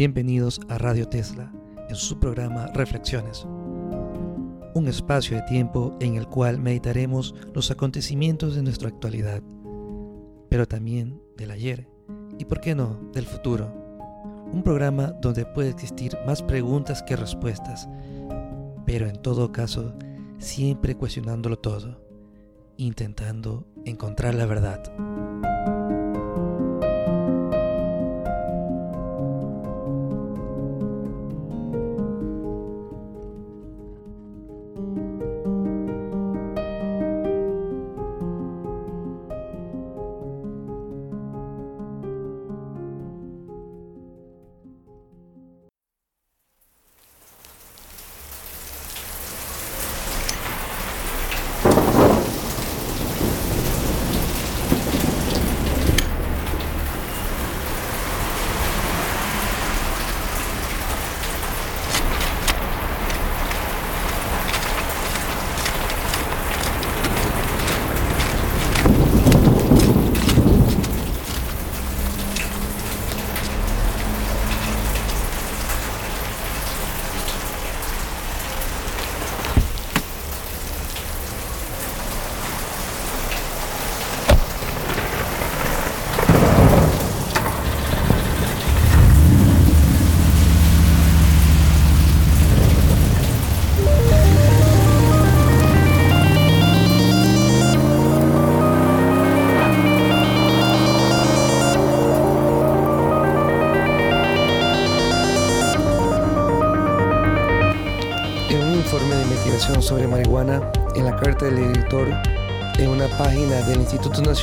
Bienvenidos a Radio Tesla en su programa Reflexiones, un espacio de tiempo en el cual meditaremos los acontecimientos de nuestra actualidad, pero también del ayer y, por qué no, del futuro. Un programa donde puede existir más preguntas que respuestas, pero en todo caso, siempre cuestionándolo todo, intentando encontrar la verdad.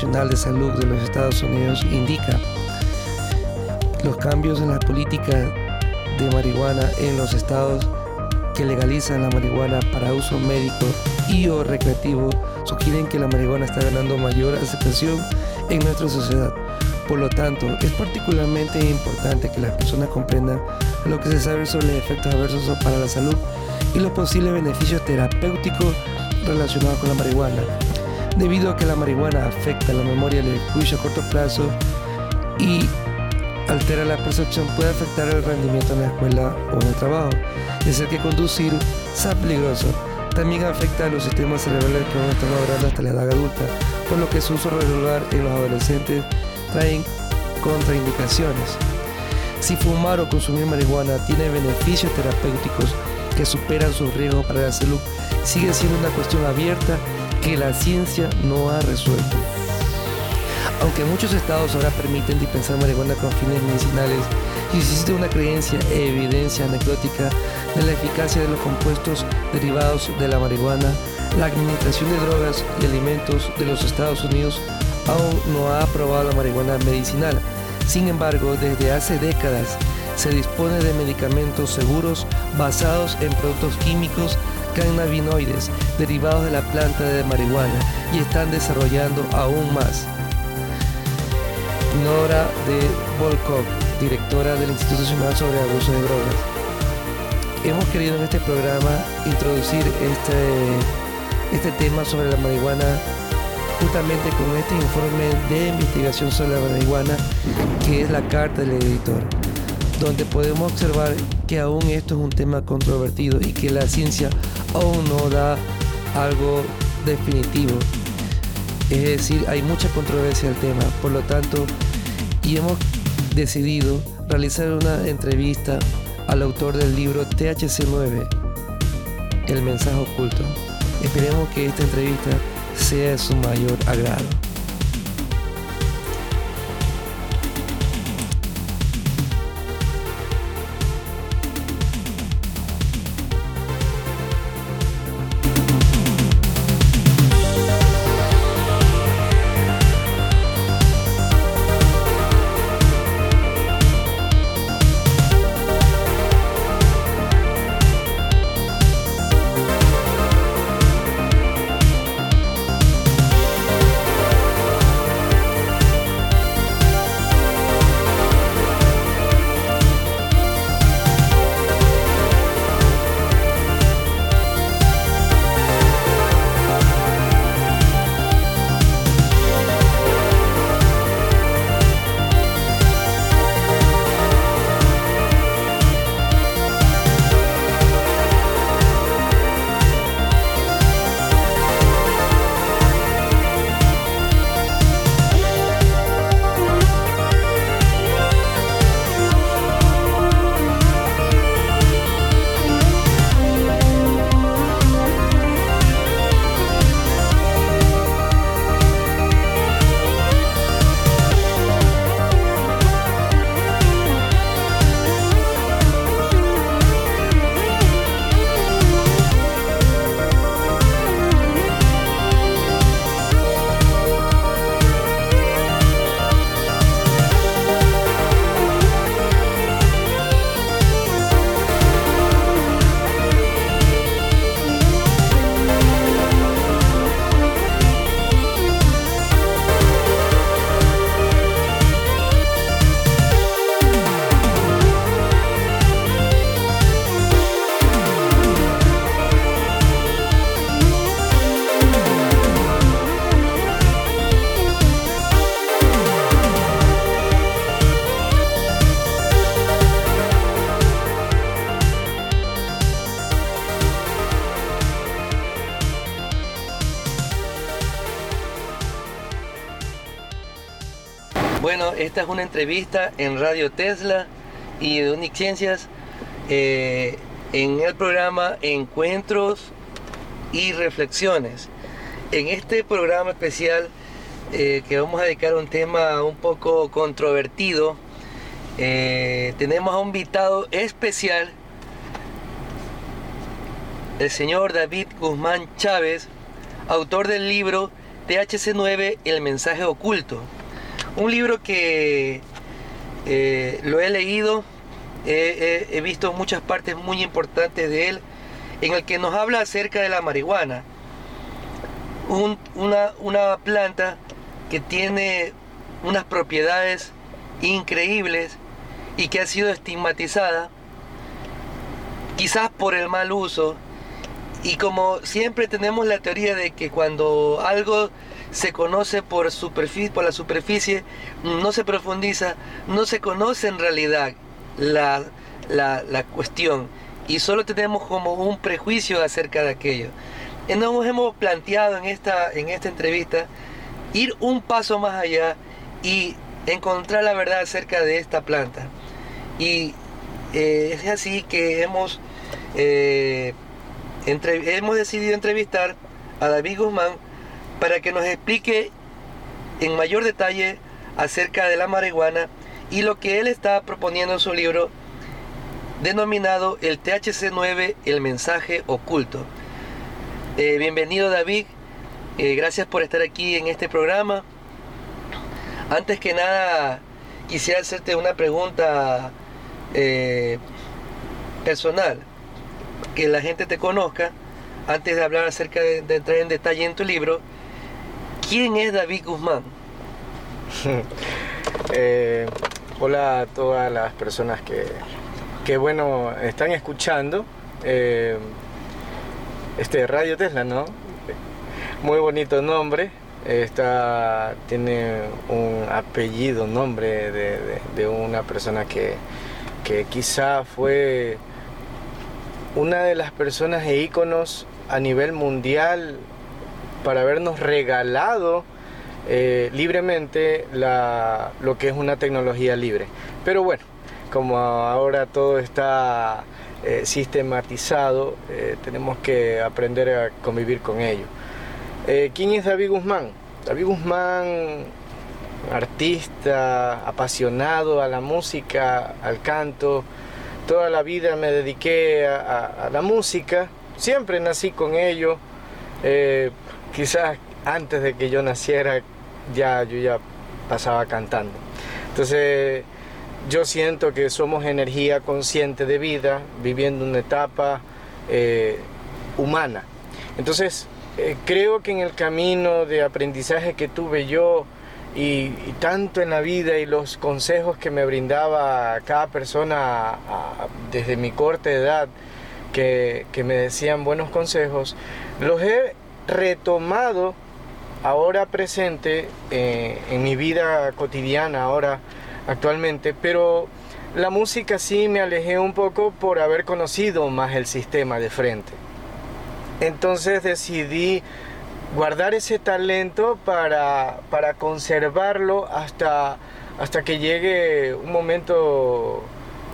Nacional de Salud de los Estados Unidos indica los cambios en la política de marihuana en los estados que legalizan la marihuana para uso médico y o recreativo sugieren que la marihuana está ganando mayor aceptación en nuestra sociedad. Por lo tanto, es particularmente importante que las personas comprendan lo que se sabe sobre los efectos adversos para la salud y los posibles beneficios terapéuticos relacionados con la marihuana. Debido a que la marihuana afecta la memoria y el juicio a corto plazo y altera la percepción, puede afectar el rendimiento en la escuela o en el trabajo. Es ser que conducir sea peligroso. También afecta a los sistemas cerebrales que aún están logrando hasta la edad adulta, por lo que su uso regular en los adolescentes trae contraindicaciones. Si fumar o consumir marihuana tiene beneficios terapéuticos, que superan sus riesgos para la salud sigue siendo una cuestión abierta que la ciencia no ha resuelto. Aunque muchos estados ahora permiten dispensar marihuana con fines medicinales, existe una creencia e evidencia anecdótica de la eficacia de los compuestos derivados de la marihuana, la Administración de Drogas y Alimentos de los Estados Unidos aún no ha aprobado la marihuana medicinal. Sin embargo, desde hace décadas se dispone de medicamentos seguros basados en productos químicos cannabinoides derivados de la planta de marihuana y están desarrollando aún más. Nora de Volkov, directora del Instituto Nacional sobre Abuso de Drogas. Hemos querido en este programa introducir este, este tema sobre la marihuana justamente con este informe de investigación sobre la marihuana que es la carta del editor donde podemos observar que aún esto es un tema controvertido y que la ciencia aún no da algo definitivo. Es decir, hay mucha controversia al tema, por lo tanto, y hemos decidido realizar una entrevista al autor del libro THC9, El mensaje oculto. Esperemos que esta entrevista sea de su mayor agrado. Esta es una entrevista en Radio Tesla y de Unix Ciencias eh, en el programa Encuentros y Reflexiones. En este programa especial eh, que vamos a dedicar a un tema un poco controvertido, eh, tenemos a un invitado especial, el señor David Guzmán Chávez, autor del libro THC9, El mensaje oculto. Un libro que eh, lo he leído, he visto muchas partes muy importantes de él, en el que nos habla acerca de la marihuana. una, una planta que tiene unas propiedades increíbles y que ha sido estigmatizada, quizás por el mal uso. Y como siempre tenemos la teoría de que cuando algo se conoce por, superficie, por la superficie, no se profundiza, no se conoce en realidad la, la, cuestión y solo tenemos como un prejuicio acerca de aquello. Nos hemos planteado en esta, en esta entrevista ir un paso más allá y encontrar la verdad acerca de esta planta. Y eh, es así que hemos, eh, hemos decidido entrevistar a David Guzmán para que nos explique en mayor detalle acerca de la marihuana y lo que él está proponiendo en su libro denominado el THC9, el mensaje oculto. Eh, bienvenido David, eh, gracias por estar aquí en este programa. Antes que nada, quisiera hacerte una pregunta eh, personal, que la gente te conozca, antes de hablar acerca de, entrar en detalle en tu libro. ¿Quién es David Guzmán? Eh, hola a todas las personas que, que bueno, están escuchando este Radio Tesla, ¿no? muy bonito nombre. Esta tiene un apellido, nombre de, una persona que, quizá fue una de las personas e íconos a nivel mundial para habernos regalado eh, libremente lo que es una tecnología libre. Pero bueno, como ahora todo está eh, sistematizado, eh, tenemos que aprender a convivir con ello. ¿Quién es David Guzmán? David Guzmán, artista, apasionado a la música, al canto. Toda la vida me dediqué a, la música, siempre nací con ello. Quizás antes de que yo naciera ya yo ya pasaba cantando. Entonces yo siento que somos energía consciente de vida, viviendo una etapa eh, humana. Entonces eh, creo que en el camino de aprendizaje que tuve yo y, tanto en la vida y los consejos que me brindaba cada persona desde mi corta edad, que, me decían buenos consejos, los he retomado ahora presente eh, en mi vida cotidiana, ahora actualmente, pero la música sí me alejé un poco por haber conocido más el sistema de frente. Entonces decidí guardar ese talento para, conservarlo hasta, hasta que llegue un momento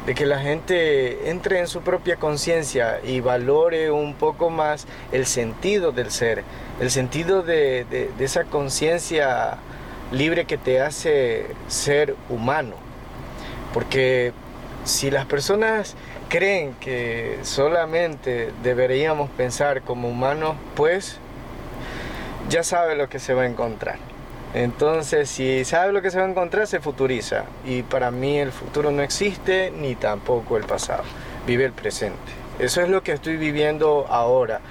de que la gente entre en su propia conciencia y valore un poco más el sentido del ser, el sentido de, de esa conciencia libre que te hace ser humano. Porque si las personas creen que solamente deberíamos pensar como humanos, pues ya sabe lo que se va a encontrar. Entonces, si sabe lo que se va a encontrar, se futuriza. Y para mí el futuro no existe, ni tampoco el pasado. Vive el presente. Eso es lo que estoy viviendo ahora.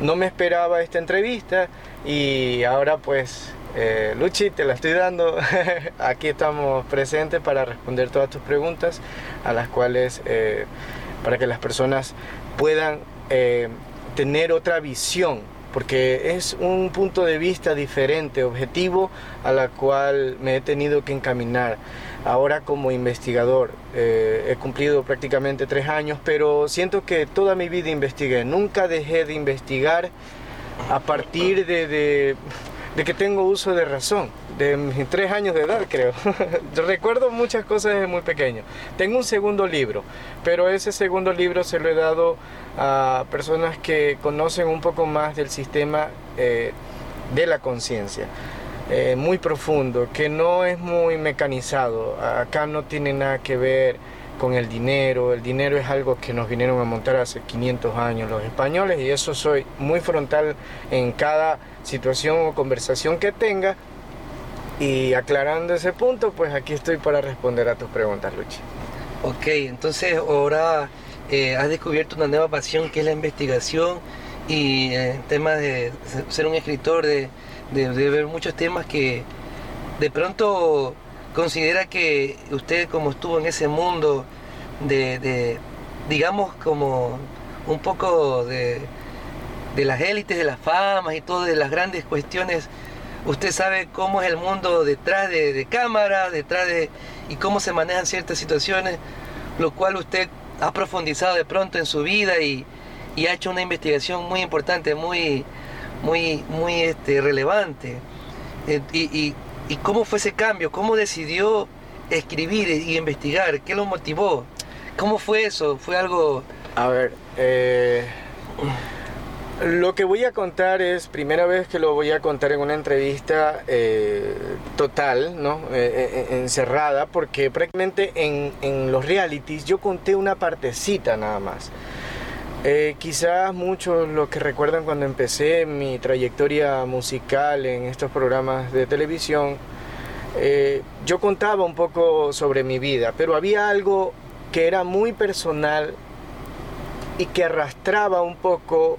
No me esperaba esta entrevista y ahora pues, eh, Luchi, te la estoy dando. Aquí estamos presentes para responder todas tus preguntas, a las cuales... Eh, para que las personas puedan eh, tener otra visión, porque es un punto de vista diferente, objetivo, a la cual me he tenido que encaminar. Ahora como investigador, eh, he cumplido prácticamente tres años, pero siento que toda mi vida investigué, nunca dejé de investigar a partir de, de que tengo uso de razón, de mis tres años de edad creo. Recuerdo muchas cosas desde muy pequeño. Tengo un segundo libro, pero ese segundo libro se lo he dado a personas que conocen un poco más del sistema eh, de la conciencia. Eh, muy profundo, que no es muy mecanizado. Acá no tiene nada que ver con el dinero. El dinero es algo que nos vinieron a montar hace 500 años los españoles y eso soy muy frontal en cada situación o conversación que tenga. Y aclarando ese punto, pues aquí estoy para responder a tus preguntas, Luchi. Ok, entonces ahora eh, has descubierto una nueva pasión que es la investigación y el eh, tema de ser un escritor, de, de ver muchos temas que de pronto considera que usted como estuvo en ese mundo de, digamos, como un poco de, de las élites, de las famas y todo, de las grandes cuestiones, usted sabe cómo es el mundo detrás de, de cámara, detrás de... y cómo se manejan ciertas situaciones, lo cual usted ha profundizado de pronto en su vida y, ha hecho una investigación muy importante, muy, muy, muy este, relevante. Eh, y, ¿Y cómo fue ese cambio? ¿Cómo decidió escribir y investigar? ¿Qué lo motivó? ¿Cómo fue eso? ¿Fue algo...? A ver, eh, lo que voy a contar es primera vez que lo voy a contar en una entrevista eh, total, ¿no? Eh, encerrada, porque prácticamente en, en, los realities yo conté una partecita nada más. quizás muchos lo que recuerdan cuando empecé mi trayectoria musical en estos programas de televisión, yo contaba un poco sobre mi vida, pero había algo que era muy personal y que arrastraba un poco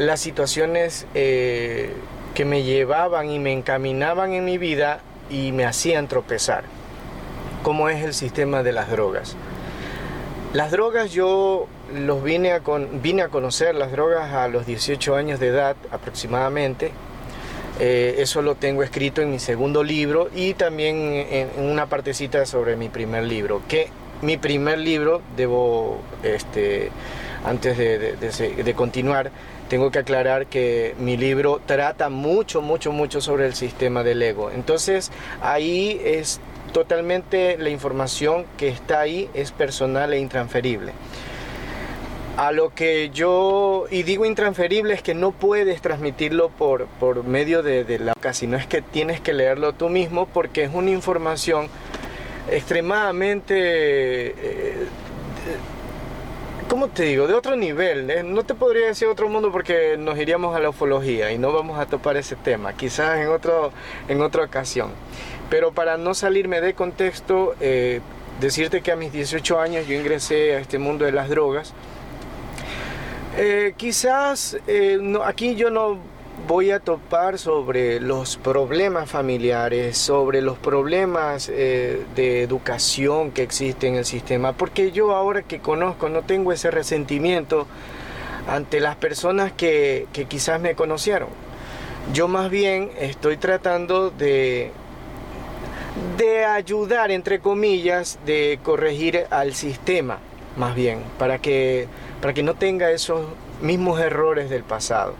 las situaciones eh, que me llevaban y me encaminaban en mi vida y me hacían tropezar, como es el sistema de las drogas. Las drogas yo los vine a, vine a conocer, las drogas a los 18 años de edad aproximadamente. Eh, eso lo tengo escrito en mi segundo libro y también en una partecita sobre mi primer libro, que mi primer libro, debo, este, antes de, continuar, tengo que aclarar que mi libro trata mucho, mucho, mucho sobre el sistema del ego. Entonces ahí es totalmente la información que está ahí es personal e intransferible. A lo que yo, y digo intransferible, es que no puedes transmitirlo por, por medio de, la sino es que tienes que leerlo tú mismo porque es una información extremadamente, eh, ¿cómo te digo? De otro nivel. ¿eh? No te podría decir otro mundo porque nos iríamos a la ufología y no vamos a topar ese tema, quizás en, otro, en otra ocasión. Pero para no salirme de contexto, eh, decirte que a mis 18 años yo ingresé a este mundo de las drogas. quizás aquí yo no voy a topar sobre los problemas familiares, sobre los problemas eh, de educación que existen en el sistema, porque yo ahora que conozco no tengo ese resentimiento ante las personas que, que quizás me conocieron. Yo más bien estoy tratando de, de ayudar, entre comillas, de corregir al sistema, más bien, para que, para que no tenga esos mismos errores del pasado.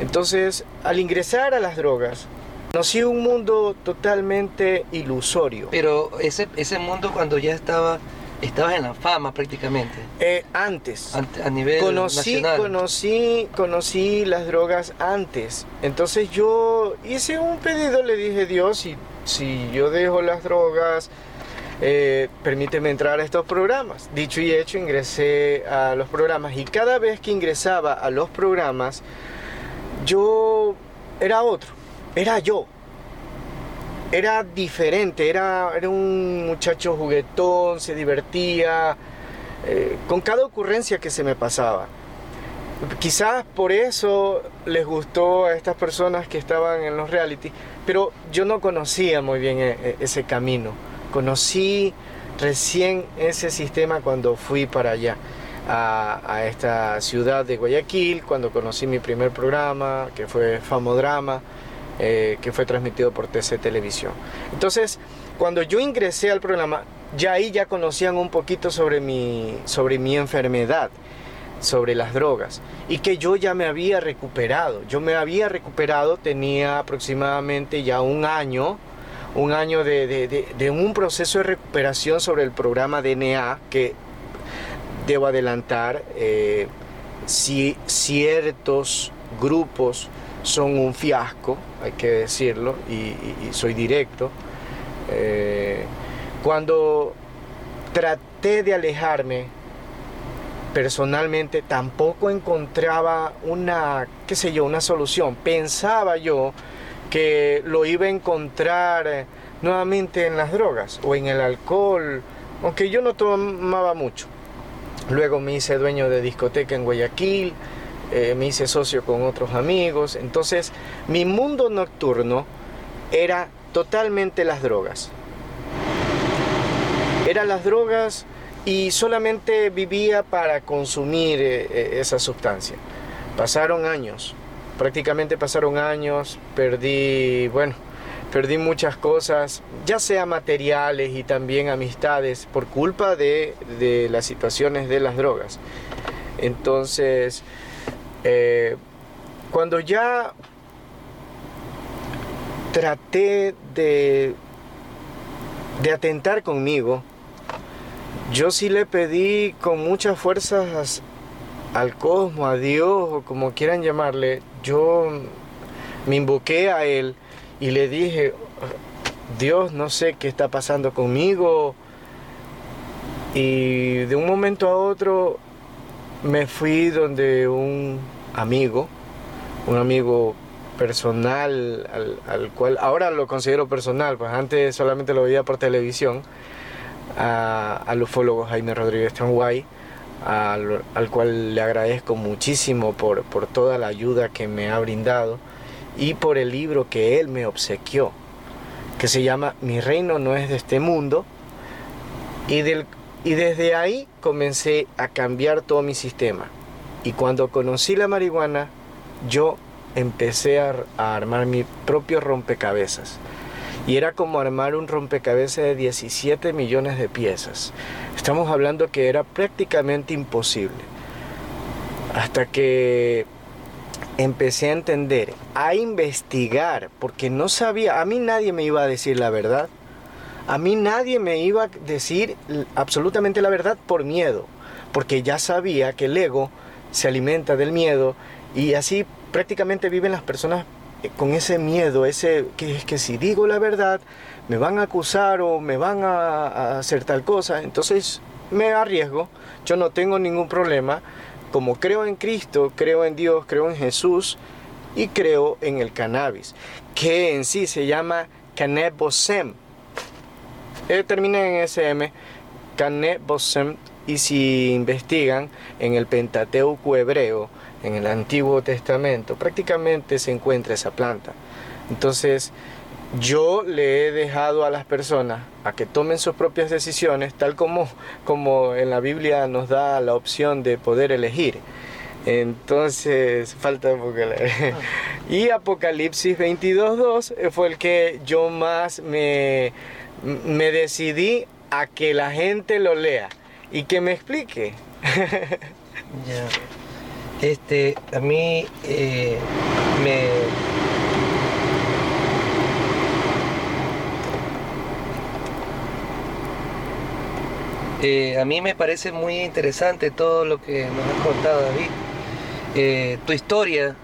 Entonces, al ingresar a las drogas, conocí un mundo totalmente ilusorio. Pero ese, ese mundo cuando ya estaba, estabas en la fama prácticamente. Eh, antes. a nivel conocí, nacional. Conocí, conocí las drogas antes. Entonces yo hice un pedido, le dije Dios, si, si yo dejo las drogas, eh, permíteme entrar a estos programas. Dicho y hecho, ingresé a los programas y cada vez que ingresaba a los programas, yo era otro, era yo. Era diferente, era, era un muchacho juguetón, se divertía, eh, con cada ocurrencia que se me pasaba. Quizás por eso les gustó a estas personas que estaban en los reality, pero yo no conocía muy bien e, e, ese camino. Conocí recién ese sistema cuando fui para allá a, esta ciudad de Guayaquil cuando conocí mi primer programa, que fue Famodrama, eh, que fue transmitido por TC Televisión. Entonces, cuando yo ingresé al programa, ya ahí ya conocían un poquito sobre mi, sobre mi enfermedad. sobre las drogas y que yo ya me había recuperado. Yo me había recuperado, tenía aproximadamente ya un año, un año de, un proceso de recuperación sobre el programa DNA que debo adelantar, eh, si ciertos grupos son un fiasco, hay que decirlo, y, soy directo. Eh, cuando traté de alejarme personalmente, tampoco encontraba una, qué sé yo, una solución. Pensaba yo que lo iba a encontrar nuevamente en las drogas o en el alcohol, aunque yo no tomaba mucho. Luego me hice dueño de discoteca en Guayaquil, eh, me hice socio con otros amigos. Entonces, mi mundo nocturno era totalmente las drogas. Era las drogas y solamente vivía para consumir eh, eh, esa sustancia. Pasaron años, prácticamente pasaron años, perdí, bueno, perdí muchas cosas, ya sea materiales y también amistades, por culpa de, de las situaciones de las drogas. Entonces, eh, cuando ya traté de, de atentar conmigo, yo sí le pedí con muchas fuerzas al cosmos, a Dios o como quieran llamarle, yo me invoqué a Él y le dije, Dios, no sé qué está pasando conmigo. Y de un momento a otro me fui donde un amigo, un amigo personal, al, cual ahora lo considero personal, pues antes solamente lo veía por televisión, al ufólogo Jaime Rodríguez Tranguay, al, al, cual le agradezco muchísimo por, por toda la ayuda que me ha brindado y por el libro que él me obsequió, que se llama Mi reino no es de este mundo, y del y desde ahí comencé a cambiar todo mi sistema. Y cuando conocí la marihuana, yo empecé a, armar mi propio rompecabezas. Y era como armar un rompecabezas de 17 millones de piezas. Estamos hablando que era prácticamente imposible. Hasta que empecé a entender, a investigar, porque no sabía, a mí nadie me iba a decir la verdad. A mí nadie me iba a decir absolutamente la verdad por miedo, porque ya sabía que el ego se alimenta del miedo y así prácticamente viven las personas eh, con ese miedo, ese que es que si digo la verdad me van a acusar o me van a, hacer tal cosa, entonces me arriesgo, yo no tengo ningún problema, como creo en Cristo, creo en Dios, creo en Jesús y creo en el cannabis, que en sí se llama cannabosem, eh, termina en SM, Canet Bosem, y si investigan en el Pentateuco hebreo, en el Antiguo Testamento, prácticamente se encuentra esa planta. Entonces, yo le he dejado a las personas a que tomen sus propias decisiones, tal como, como en la Biblia nos da la opción de poder elegir. Entonces, falta un poco leer. Y Apocalipsis 22.2 fue el que yo más me, me decidí a que la gente lo lea y que me explique. ya. Este, a mí eh, me. Eh, a mí me parece muy interesante todo lo que nos has contado, David. Eh, tu historia,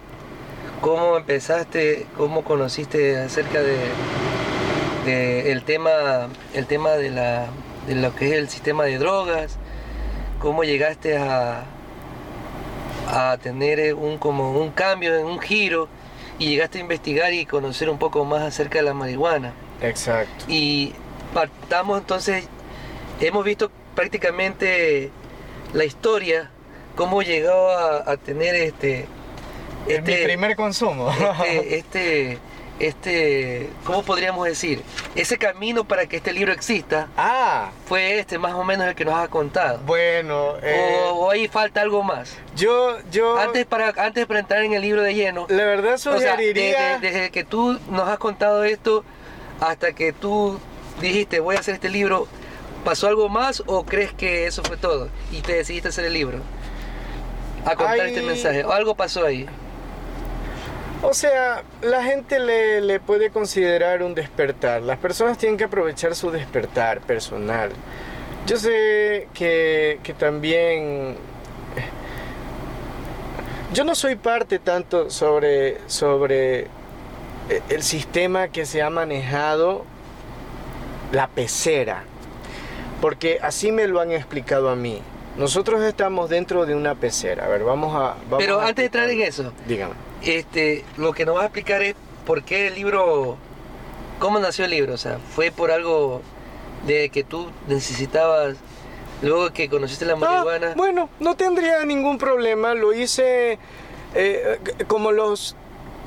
cómo empezaste, cómo conociste acerca de, el tema, el tema de, la, de lo que es el sistema de drogas, cómo llegaste a, a tener un, como un cambio, un giro, y llegaste a investigar y conocer un poco más acerca de la marihuana. Exacto. Y partamos entonces, hemos visto prácticamente la historia, cómo llegó a, tener este, este... Mi primer consumo. este, este este, ¿cómo podríamos decir? Ese camino para que este libro exista ah. fue este más o menos el que nos ha contado. Bueno, eh, o, ahí falta algo más. Yo, yo. Antes para, antes para entrar en el libro de lleno. La verdad sugeriría. desde que tú nos has contado esto hasta que tú dijiste voy a hacer este libro, ¿pasó algo más o crees que eso fue todo y te decidiste hacer el libro? a contar este mensaje? ¿O algo pasó ahí? O sea, la gente le, le, puede considerar un despertar. Las personas tienen que aprovechar su despertar personal. Yo sé que, que también... Yo no soy parte tanto sobre, sobre el sistema que se ha manejado la pecera, porque así me lo han explicado a mí. Nosotros estamos dentro de una pecera. A ver, vamos a. Pero antes de entrar en eso, dígame. Este, lo que nos va a explicar es por qué el libro. ¿Cómo nació el libro? O sea, ¿fue por algo de que tú necesitabas luego que conociste la ah, marihuana? bueno, no tendría ningún problema. Lo hice eh, como los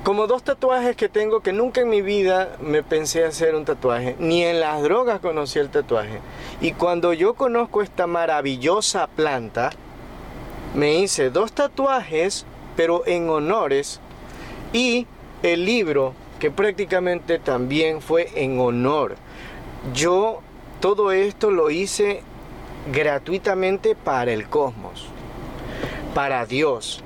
como dos tatuajes que tengo que nunca en mi vida me pensé hacer un tatuaje, ni en las drogas conocí el tatuaje. Y cuando yo conozco esta maravillosa planta, me hice dos tatuajes, pero en honores, y el libro, que prácticamente también fue en honor. Yo todo esto lo hice gratuitamente para el cosmos, para Dios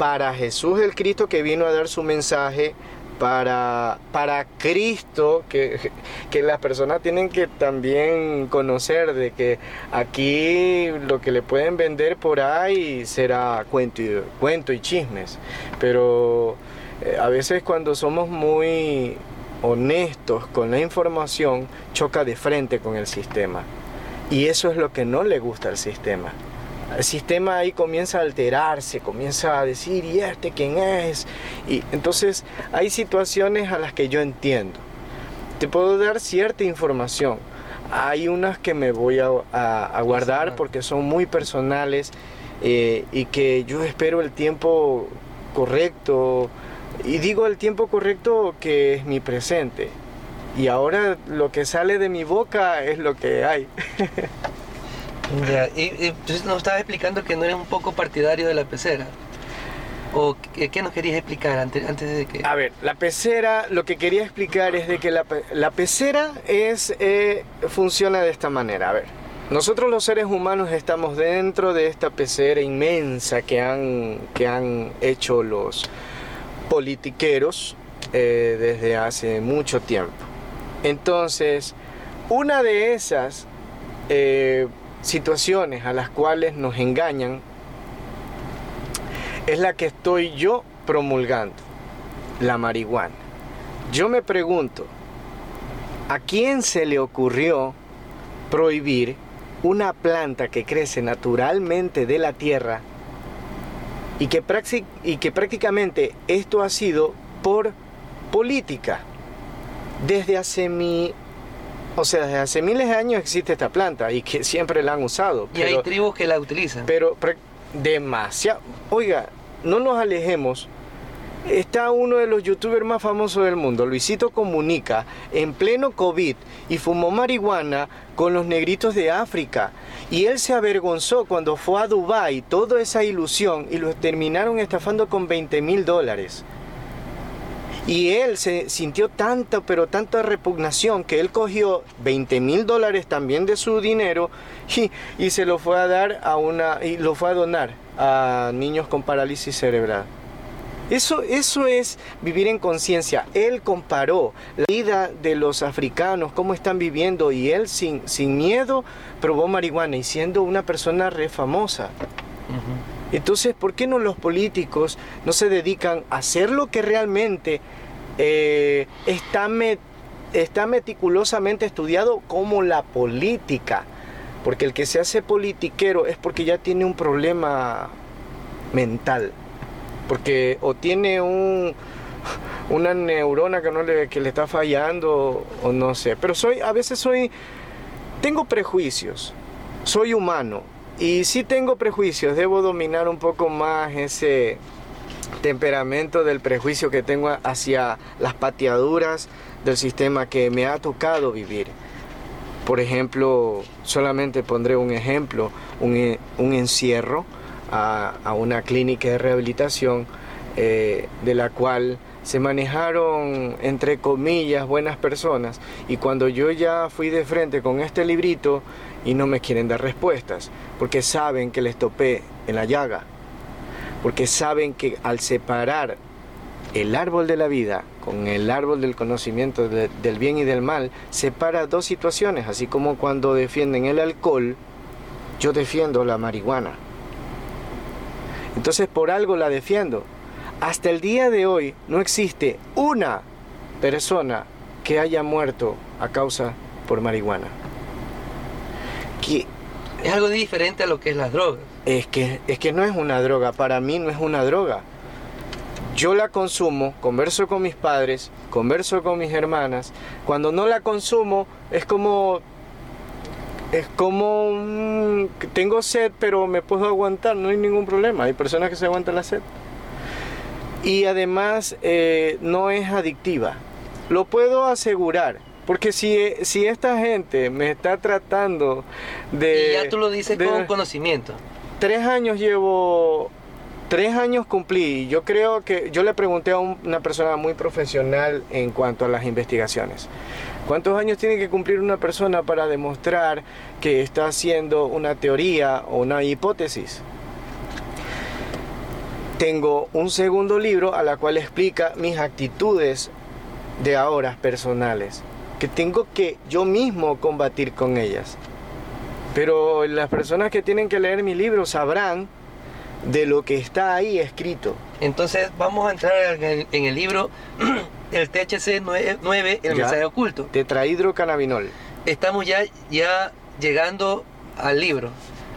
para Jesús el Cristo que vino a dar su mensaje, para, para Cristo, que, que, las personas tienen que también conocer de que aquí lo que le pueden vender por ahí será cuento y, cuento y chismes. Pero eh, a veces cuando somos muy honestos con la información, choca de frente con el sistema. Y eso es lo que no le gusta al sistema el sistema ahí comienza a alterarse, comienza a decir, ¿y este quién es? Y entonces hay situaciones a las que yo entiendo. Te puedo dar cierta información. Hay unas que me voy a, guardar porque son muy personales eh, y que yo espero el tiempo correcto. Y digo el tiempo correcto que es mi presente. Y ahora lo que sale de mi boca es lo que hay. y, entonces nos estabas explicando que no eres un poco partidario de la pecera. ¿O qué, nos querías explicar antes, de que...? A ver, la pecera, lo que quería explicar es de que la, la pecera es, eh, funciona de esta manera. A ver, nosotros los seres humanos estamos dentro de esta pecera inmensa que han, que han hecho los politiqueros eh, desde hace mucho tiempo. Entonces, una de esas eh, situaciones a las cuales nos engañan es la que estoy yo promulgando, la marihuana. Yo me pregunto, ¿a quién se le ocurrió prohibir una planta que crece naturalmente de la tierra y que, y que prácticamente esto ha sido por política? Desde hace mi o sea, desde hace miles de años existe esta planta y que siempre la han usado. Y hay tribus que la utilizan. Pero demasiado. Oiga, no nos alejemos. Está uno de los youtubers más famosos del mundo, Luisito Comunica, en pleno COVID y fumó marihuana con los negritos de África. Y él se avergonzó cuando fue a Dubai, toda esa ilusión, y lo terminaron estafando con 20 mil dólares. Y él se sintió tanta, pero tanta repugnación que él cogió 20 mil dólares también de su dinero y, se lo fue a dar a una, y lo fue a donar a niños con parálisis cerebral. Eso, eso es vivir en conciencia. Él comparó la vida de los africanos, cómo están viviendo, y él sin, sin miedo probó marihuana y siendo una persona re famosa. Entonces, ¿por qué no los políticos no se dedican a hacer lo que realmente eh, está, está meticulosamente estudiado como la política? Porque el que se hace politiquero es porque ya tiene un problema mental. Porque o tiene un, una neurona que, no le, que le está fallando o no sé. Pero soy, a veces soy, tengo prejuicios. Soy humano y sí tengo prejuicios, debo dominar un poco más ese temperamento del prejuicio que tengo hacia las pateaduras del sistema que me ha tocado vivir. Por ejemplo, solamente pondré un ejemplo, un, encierro a, una clínica de rehabilitación eh, de la cual se manejaron, entre comillas, buenas personas. Y cuando yo ya fui de frente con este librito y no me quieren dar respuestas, porque saben que les topé en la llaga. porque saben que al separar el árbol de la vida con el árbol del conocimiento del bien y del mal, separa dos situaciones, así como cuando defienden el alcohol, yo defiendo la marihuana. Entonces por algo la defiendo. Hasta el día de hoy no existe una persona que haya muerto a causa por marihuana. Que es algo diferente a lo que es la droga. Es que, es que no es una droga, para mí no es una droga. Yo la consumo, converso con mis padres, converso con mis hermanas. Cuando no la consumo es como es como tengo sed pero me puedo aguantar, no hay ningún problema. Hay personas que se aguantan la sed. Y además eh, no es adictiva. Lo puedo asegurar. Porque si, si esta gente me está tratando de... Y ya tú lo dices con conocimiento. Tres años llevo... Tres años cumplí. Yo creo que... Yo le pregunté a una persona muy profesional en cuanto a las investigaciones. ¿Cuántos años tiene que cumplir una persona para demostrar que está haciendo una teoría o una hipótesis? Tengo un segundo libro a la cual explica mis actitudes de ahora personales, que tengo que yo mismo combatir con ellas. Pero las personas que tienen que leer mi libro sabrán de lo que está ahí escrito. Entonces vamos a entrar en el, libro el THC 9, el mensaje oculto. Tetrahidrocannabinol. Estamos ya, ya llegando al libro,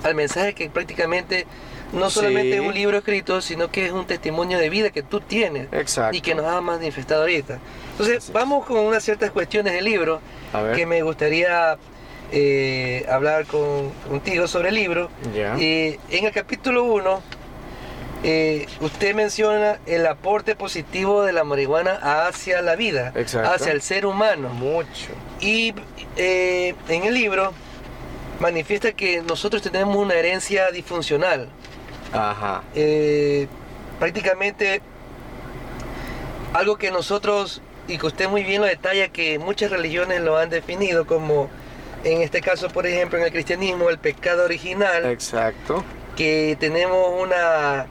al mensaje que prácticamente no solamente es un libro escrito, sino que es un testimonio de vida que tú tienes y que nos ha manifestado ahorita. Entonces, vamos con unas ciertas cuestiones del libro que me gustaría eh, hablar con, contigo sobre el libro. y en el capítulo 1, eh, usted menciona el aporte positivo de la marihuana hacia la vida, hacia el ser humano. Mucho. Y eh, en el libro manifiesta que nosotros tenemos una herencia disfuncional. Ajá. Eh, prácticamente algo que nosotros, y que usted muy bien lo detalla, que muchas religiones lo han definido como, en este caso, por ejemplo, en el cristianismo, el pecado original. Exacto. Que tenemos una,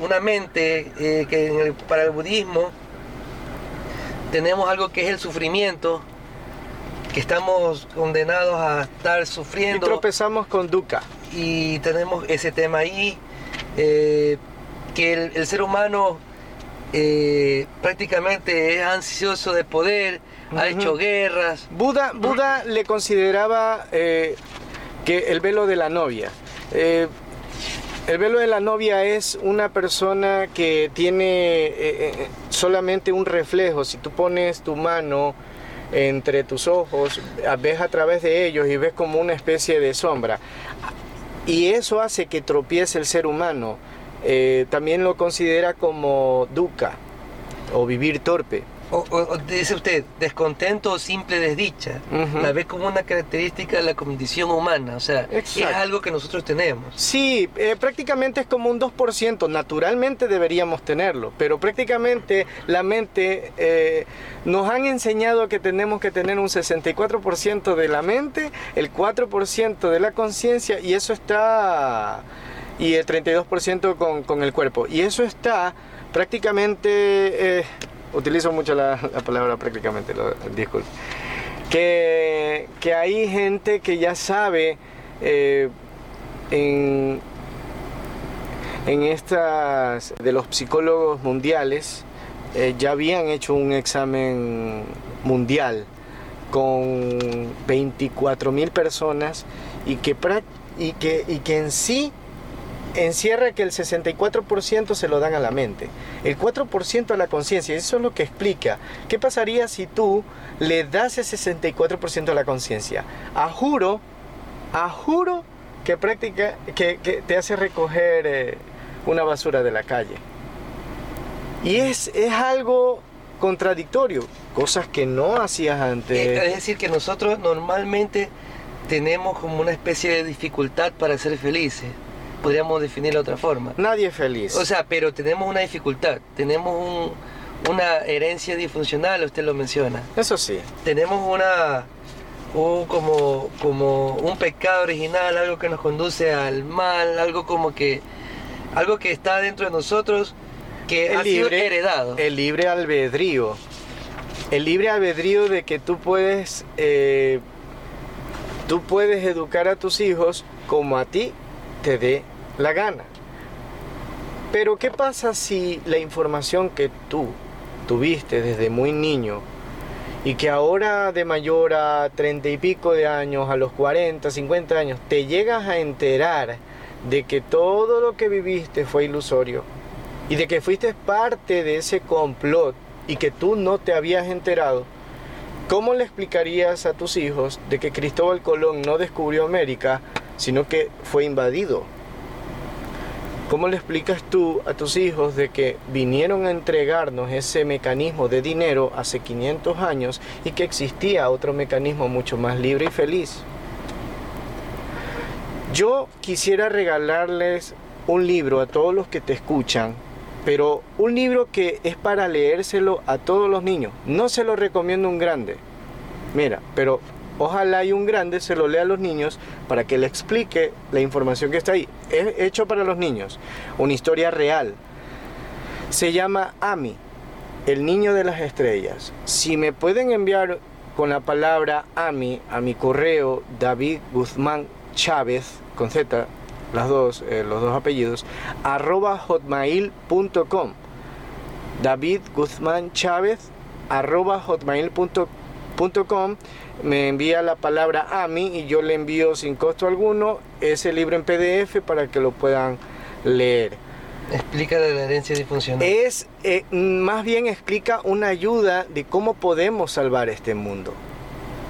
una mente eh, que para el budismo tenemos algo que es el sufrimiento, que estamos condenados a estar sufriendo. Y tropezamos con dukkha y tenemos ese tema ahí, eh, que el, ser humano eh, prácticamente es ansioso de poder, ha hecho guerras. Buda, Buda le consideraba eh, que el velo de la novia. el velo de la novia es una persona que tiene solamente un reflejo. Si tú pones tu mano entre tus ojos, ves a través de ellos y ves como una especie de sombra. Y eso hace que tropiece el ser humano. Eh, también lo considera como dukkha o vivir torpe. O, dice usted, descontento o simple desdicha. La ve como una característica de la condición humana. O sea, es algo que nosotros tenemos. Sí, eh, prácticamente es como un 2%. Naturalmente deberíamos tenerlo. Pero prácticamente la mente eh, nos han enseñado que tenemos que tener un 64% de la mente, el 4% de la conciencia y eso está. y el 32% con, con el cuerpo. Y eso está prácticamente. Eh, utilizo mucho la, palabra prácticamente, lo, disculpe, que, que, hay gente que ya sabe eh, en, en estas de los psicólogos mundiales, eh, ya habían hecho un examen mundial con 24 mil personas y que, y, que, y que en sí encierra que el 64% se lo dan a la mente, el 4% a la conciencia. Eso es lo que explica. ¿Qué pasaría si tú le das ese 64% a la conciencia? A juro, a juro que, práctica, que, te hace recoger eh, una basura de la calle. Y es, es algo contradictorio, cosas que no hacías antes. Es decir, que nosotros normalmente tenemos como una especie de dificultad para ser felices podríamos definirlo de otra forma. Nadie es feliz. O sea, pero tenemos una dificultad, tenemos una herencia disfuncional, usted lo menciona. Eso sí. Tenemos una un, como, como un pecado original, algo que nos conduce al mal, algo como que algo que está dentro de nosotros, que El ha sido heredado. El libre albedrío. El libre albedrío de que tú puedes, eh, tú puedes educar a tus hijos como a ti te dé la gana. Pero ¿qué pasa si la información que tú tuviste desde muy niño y que ahora de mayor a treinta y pico de años, a los 40, 50 años, te llegas a enterar de que todo lo que viviste fue ilusorio y de que fuiste parte de ese complot y que tú no te habías enterado? ¿Cómo le explicarías a tus hijos de que Cristóbal Colón no descubrió América, sino que fue invadido? ¿Cómo le explicas tú a tus hijos de que vinieron a entregarnos ese mecanismo de dinero hace 500 años y que existía otro mecanismo mucho más libre y feliz? Yo quisiera regalarles un libro a todos los que te escuchan, pero un libro que es para leérselo a todos los niños. No se lo recomiendo un grande. Mira, pero ojalá y un grande se lo lea a los niños para que le explique la información que está ahí. Es hecho para los niños, una historia real. Se llama Ami, el niño de las estrellas. Si me pueden enviar con la palabra Ami a mi correo David Guzmán Chávez, con Z, las dos, eh, los dos apellidos, arroba hotmail.com. David Guzmán Chávez, arroba hotmail.com. Me envía la palabra AMI y yo le envío sin costo alguno ese libro en PDF para que lo puedan leer. Explica la herencia disfuncional. Es, eh, más bien explica una ayuda de cómo podemos salvar este mundo.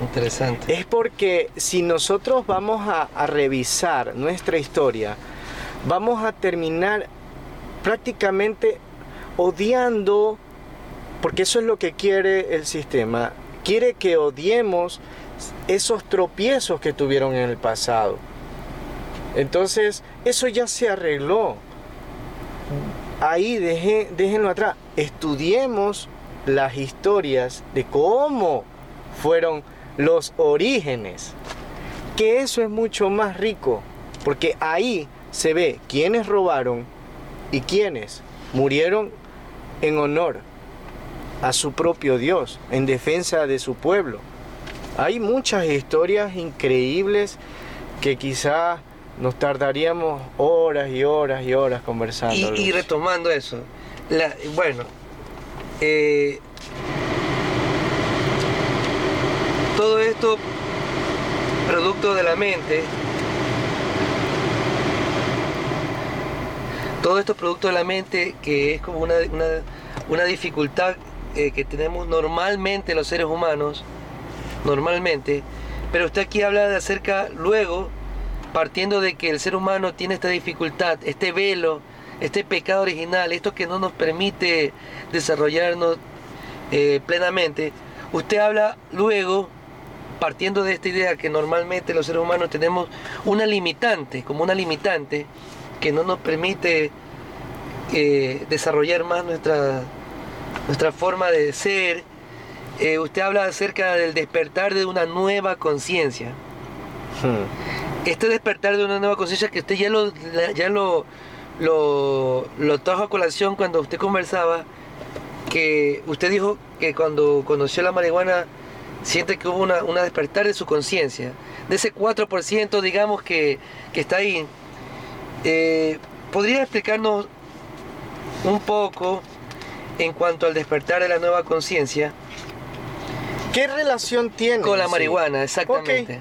Interesante. Es porque si nosotros vamos a, a revisar nuestra historia, vamos a terminar prácticamente odiando, porque eso es lo que quiere el sistema, quiere que odiemos esos tropiezos que tuvieron en el pasado. Entonces, eso ya se arregló. Ahí deje- déjenlo atrás. Estudiemos las historias de cómo fueron los orígenes. Que eso es mucho más rico, porque ahí se ve quiénes robaron y quiénes murieron en honor a su propio Dios, en defensa de su pueblo. Hay muchas historias increíbles que quizá nos tardaríamos horas y horas y horas conversando. Y, y retomando eso, la- bueno, eh, todo esto producto de la mente, todo esto producto de la mente que es como una, una- una dificultad eh, que tenemos normalmente los seres humanos, normalmente, pero usted aquí habla de acerca luego partiendo de que el ser humano tiene esta dificultad, este velo, este pecado original, esto que no nos permite desarrollarnos eh, plenamente, usted habla luego, partiendo de esta idea que normalmente los seres humanos tenemos una limitante, como una limitante, que no nos permite eh, desarrollar más nuestra, nuestra forma de ser, eh, usted habla acerca del despertar de una nueva conciencia. Hmm. este despertar de una nueva conciencia que usted ya lo ya lo, lo lo trajo a colación cuando usted conversaba que usted dijo que cuando conoció la marihuana siente que hubo una, una despertar de su conciencia de ese 4% digamos que, que está ahí. Eh, ¿podría explicarnos un poco en cuanto al despertar de la nueva conciencia ¿Qué relación tiene? con la Sí. marihuana exactamente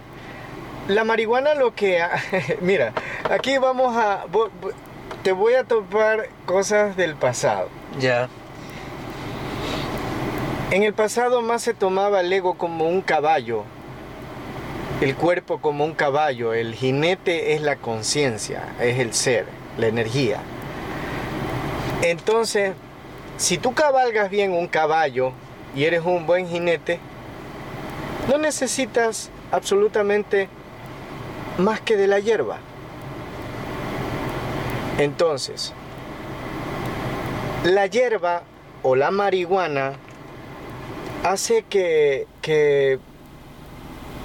La marihuana lo que... Mira, aquí vamos a... Te voy a topar cosas del pasado. ya En el pasado más se tomaba el ego como un caballo, el cuerpo como un caballo, el jinete es la conciencia, es el ser, la energía. Entonces, si tú cabalgas bien un caballo y eres un buen jinete, no necesitas absolutamente más que de la hierba. Entonces, la hierba o la marihuana hace que,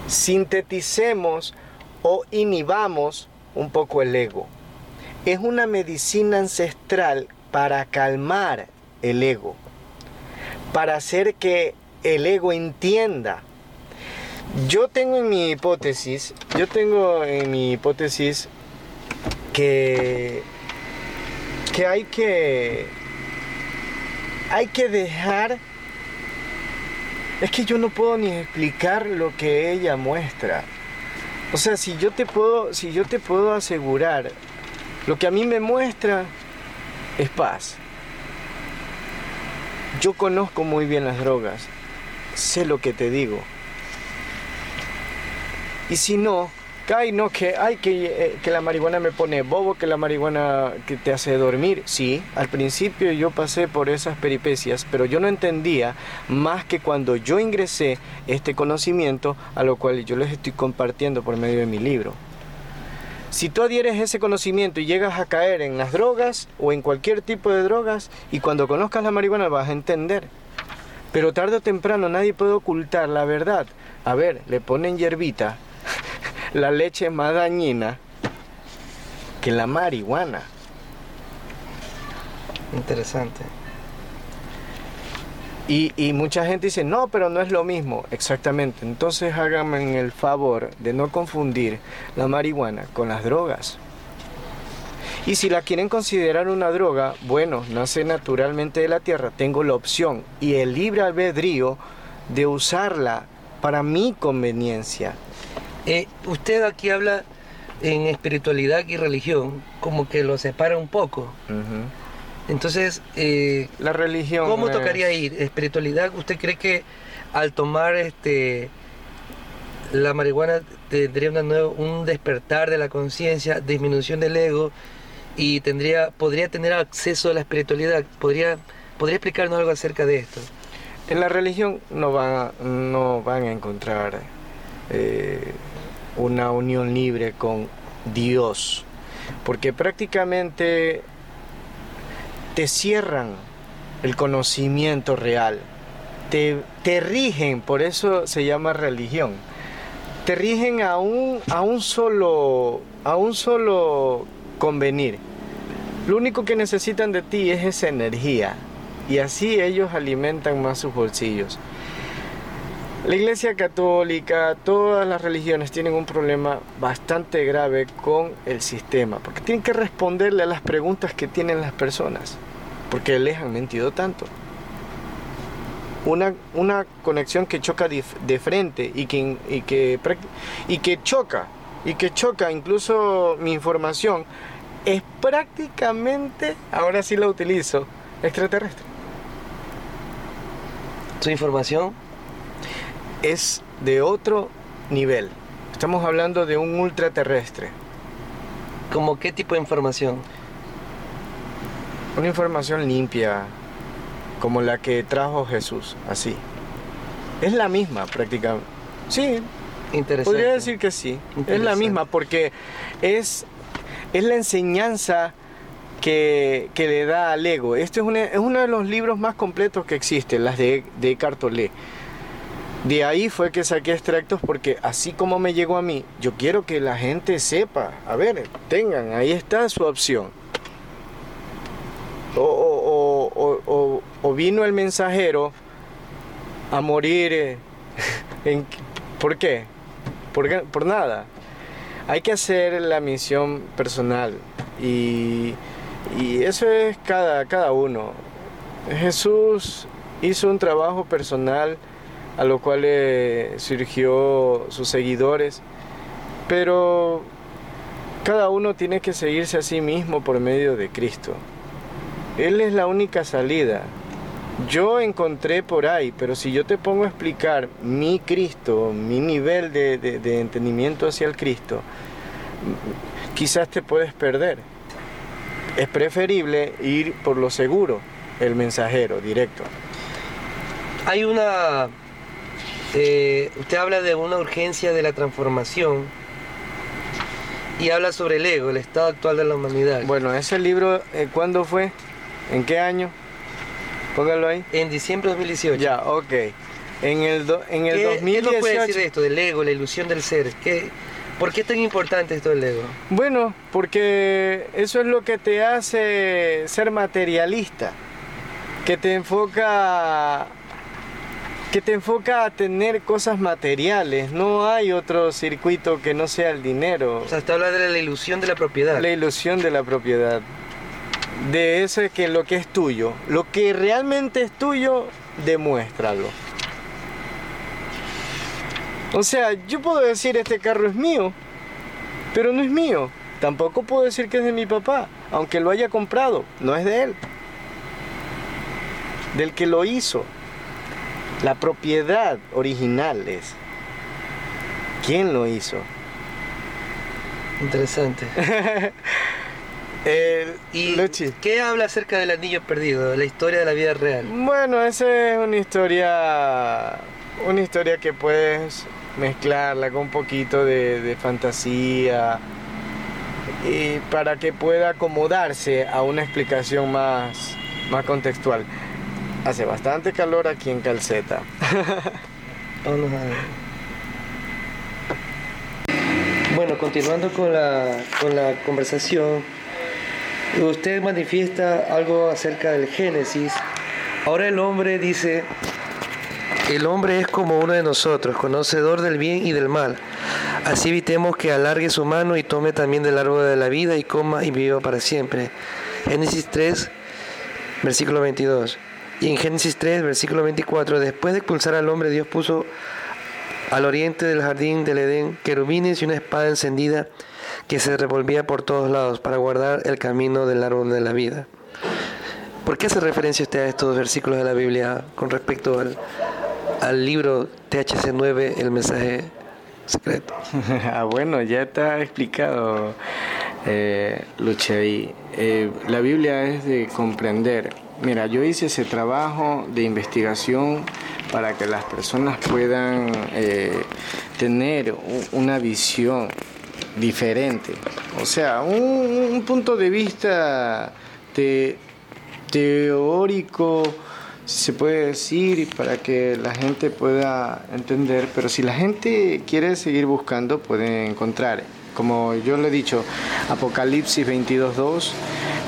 sinteticemos o inhibamos un poco el ego. es una medicina ancestral para calmar el ego, para hacer que el ego entienda. Yo tengo en mi hipótesis, yo tengo en mi hipótesis que, que hay que hay que dejar es que yo no puedo ni explicar lo que ella muestra. O sea, si yo te puedo si yo te puedo asegurar lo que a mí me muestra es paz. Yo conozco muy bien las drogas, sé lo que te digo. Y si no, Ay, no, que, ay, que, eh, que la marihuana me pone bobo, que la marihuana que te hace dormir. Sí, al principio yo pasé por esas peripecias, pero yo no entendía más que cuando yo ingresé este conocimiento a lo cual yo les estoy compartiendo por medio de mi libro. Si tú adhieres ese conocimiento y llegas a caer en las drogas o en cualquier tipo de drogas, y cuando conozcas la marihuana vas a entender. Pero tarde o temprano nadie puede ocultar la verdad. A ver, le ponen hierbita la leche es más dañina que la marihuana. Interesante. Y, mucha gente dice, no, pero no es lo mismo. Exactamente. Entonces háganme el favor de no confundir la marihuana con las drogas. Y si la quieren considerar una droga, bueno, nace naturalmente de la tierra, tengo la opción y el libre albedrío de usarla para mi conveniencia. Eh, usted aquí habla en espiritualidad y religión, como que lo separa un poco. Entonces, eh, la religión. ¿Cómo tocaría ir? Espiritualidad, ¿usted cree que al tomar este la marihuana tendría una un despertar de la conciencia, disminución del ego y tendría podría tener acceso a la espiritualidad? ¿Podría, podría explicarnos algo acerca de esto? En la religión no van, no van a encontrar eh, una unión libre con Dios, porque prácticamente te cierran el conocimiento real, te, te rigen, por eso se llama religión, te rigen a un, a un solo a un solo convenir. Lo único que necesitan de ti es esa energía y así ellos alimentan más sus bolsillos. La Iglesia Católica, todas las religiones tienen un problema bastante grave con el sistema, porque tienen que responderle a las preguntas que tienen las personas, porque les han mentido tanto. Una, una conexión que choca de, frente y que, y, que, y que choca, y que choca incluso mi información, es prácticamente, ahora sí la utilizo, extraterrestre. ¿Su información? Es de otro nivel. Estamos hablando de un ultraterrestre. ¿Cómo qué tipo de información? Una información limpia, como la que trajo Jesús, así. Es la misma prácticamente. Sí, Interesante. podría decir que sí. Es la misma porque es, es la enseñanza que, le da al ego. Este es, es, uno de los libros más completos que existen, las de, de Cartolé. De ahí fue que saqué extractos porque así como me llegó a mí, yo quiero que la gente sepa, a ver, tengan, ahí está su opción. O, vino el mensajero a morir. Eh, ¿Por qué? Por, por nada. Hay que hacer la misión personal y, y eso es cada, cada uno. Jesús hizo un trabajo personal a lo cual surgió sus seguidores, pero cada uno tiene que seguirse a sí mismo por medio de Cristo. Él es la única salida. Yo encontré por ahí, pero si yo te pongo a explicar mi Cristo, mi nivel de, de entendimiento hacia el Cristo, quizás te puedes perder. Es preferible ir por lo seguro, el mensajero directo. Hay una eh, usted habla de una urgencia de la transformación y habla sobre el ego, el estado actual de la humanidad. Bueno, ese libro, eh, ¿cuándo fue? ¿En qué año? Póngalo ahí. En diciembre de 2018. Ya, ok. En el, en el ¿Qué, 2018... ¿Qué puede decir esto del ego, la ilusión del ser? ¿Qué, ¿Por qué es tan importante esto del ego? Bueno, porque eso es lo que te hace ser materialista, que te enfoca que te enfoca a tener cosas materiales. No hay otro circuito que no sea el dinero. O sea, está hablando de la ilusión de la propiedad. La ilusión de la propiedad. De eso es que lo que es tuyo. Lo que realmente es tuyo, demuéstralo. O sea, yo puedo decir este carro es mío, pero no es mío. Tampoco puedo decir que es de mi papá, aunque lo haya comprado, no es de él. Del que lo hizo. La propiedad original es. ¿Quién lo hizo? Interesante. ¿Y Luchi. qué habla acerca del anillo perdido, la historia de la vida real? Bueno, esa es una historia, una historia que puedes mezclarla con un poquito de, de fantasía y para que pueda acomodarse a una explicación más, más contextual. Hace bastante calor aquí en Calceta. Bueno, continuando con la, con la conversación, usted manifiesta algo acerca del Génesis. Ahora el hombre dice, el hombre es como uno de nosotros, conocedor del bien y del mal. Así evitemos que alargue su mano y tome también del árbol de la vida y coma y viva para siempre. Génesis 3, versículo 22. Y en Génesis 3, versículo 24, después de expulsar al hombre, Dios puso al oriente del jardín del Edén querubines y una espada encendida que se revolvía por todos lados para guardar el camino del árbol de la vida. ¿Por qué hace referencia usted a estos versículos de la Biblia con respecto al, al libro THC 9, el mensaje secreto? ah, bueno, ya está explicado, eh. Eh, la Biblia es de comprender. Mira, yo hice ese trabajo de investigación para que las personas puedan eh, tener una visión diferente. O sea, un, un punto de vista te, teórico, se puede decir, para que la gente pueda entender, pero si la gente quiere seguir buscando, puede encontrar. Como yo le he dicho, Apocalipsis 22.2,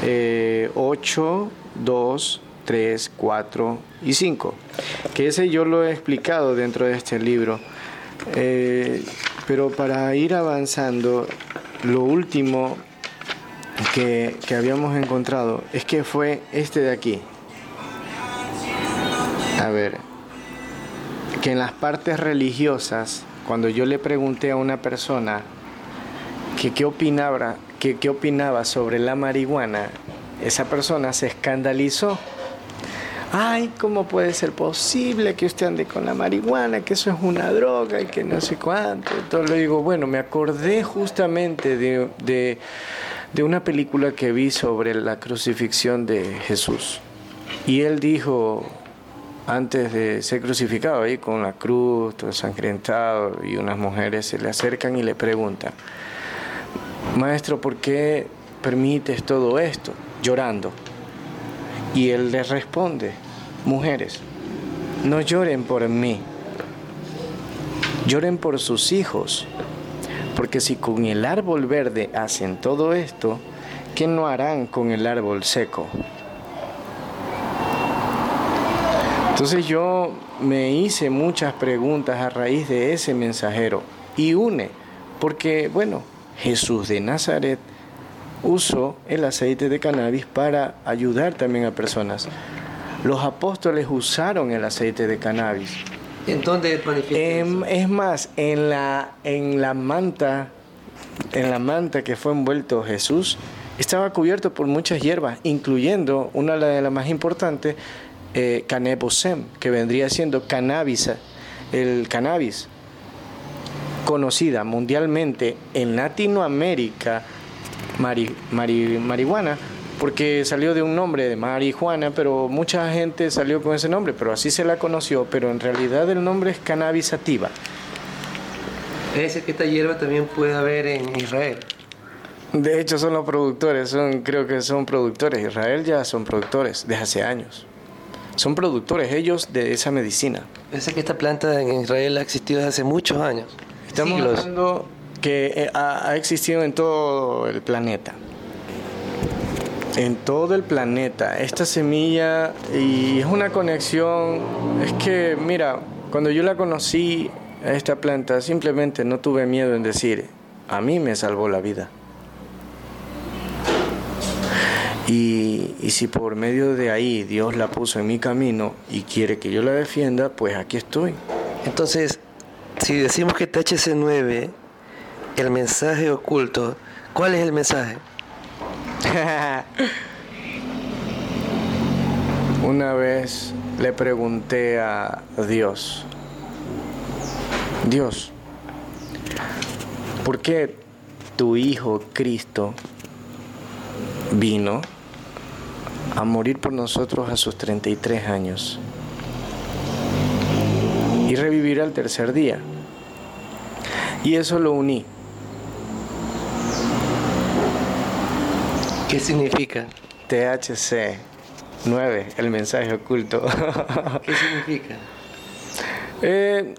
eh, 8, 2, 3, 4 y 5, que ese yo lo he explicado dentro de este libro. Eh, pero para ir avanzando, lo último que, que habíamos encontrado es que fue este de aquí. A ver, que en las partes religiosas, cuando yo le pregunté a una persona que qué opinaba, que, qué opinaba sobre la marihuana, esa persona se escandalizó. Ay, ¿cómo puede ser posible que usted ande con la marihuana? Que eso es una droga y que no sé cuánto. Entonces le digo, bueno, me acordé justamente de, de, una película que vi sobre la crucifixión de Jesús. Y él dijo, antes de ser crucificado ahí con la cruz, todo ensangrentado, y unas mujeres se le acercan y le preguntan, Maestro, ¿por qué permites todo esto? Llorando. Y él les responde, mujeres, no lloren por mí, lloren por sus hijos, porque si con el árbol verde hacen todo esto, ¿qué no harán con el árbol seco? Entonces yo me hice muchas preguntas a raíz de ese mensajero y une, porque bueno, Jesús de Nazaret usó el aceite de cannabis para ayudar también a personas. Los apóstoles usaron el aceite de cannabis. ¿En dónde Em, es más, en la, en la manta, en la manta que fue envuelto Jesús, estaba cubierto por muchas hierbas, incluyendo una de las más importantes, eh, canebosem, que vendría siendo cannabis, el cannabis, conocida mundialmente en Latinoamérica, mari- mari- marihuana, porque salió de un nombre de marihuana, pero mucha gente salió con ese nombre, pero así se la conoció, pero en realidad el nombre es cannabis sativa. Es que esta hierba también puede haber en Israel. De hecho son los productores, son, creo que son productores, Israel ya son productores desde hace años. Son productores ellos de esa medicina. Es que esta planta en Israel ha existido desde hace muchos años. Estamos siglos. hablando que eh, ha existido en todo el planeta en todo el planeta. Esta semilla y es una conexión, es que mira, cuando yo la conocí esta planta, simplemente no tuve miedo en decir, a mí me salvó la vida. Y, y, si por medio de ahí Dios la puso en mi camino y quiere que yo la defienda, pues aquí estoy. Entonces, si decimos que THC9, el mensaje oculto, ¿cuál es el mensaje? Una vez le pregunté a Dios, Dios, ¿por qué tu Hijo Cristo vino a morir por nosotros a sus 33 años y revivir al tercer día? Y eso lo uní ¿Qué significa? THC 9, el mensaje oculto. ¿Qué significa? Eh,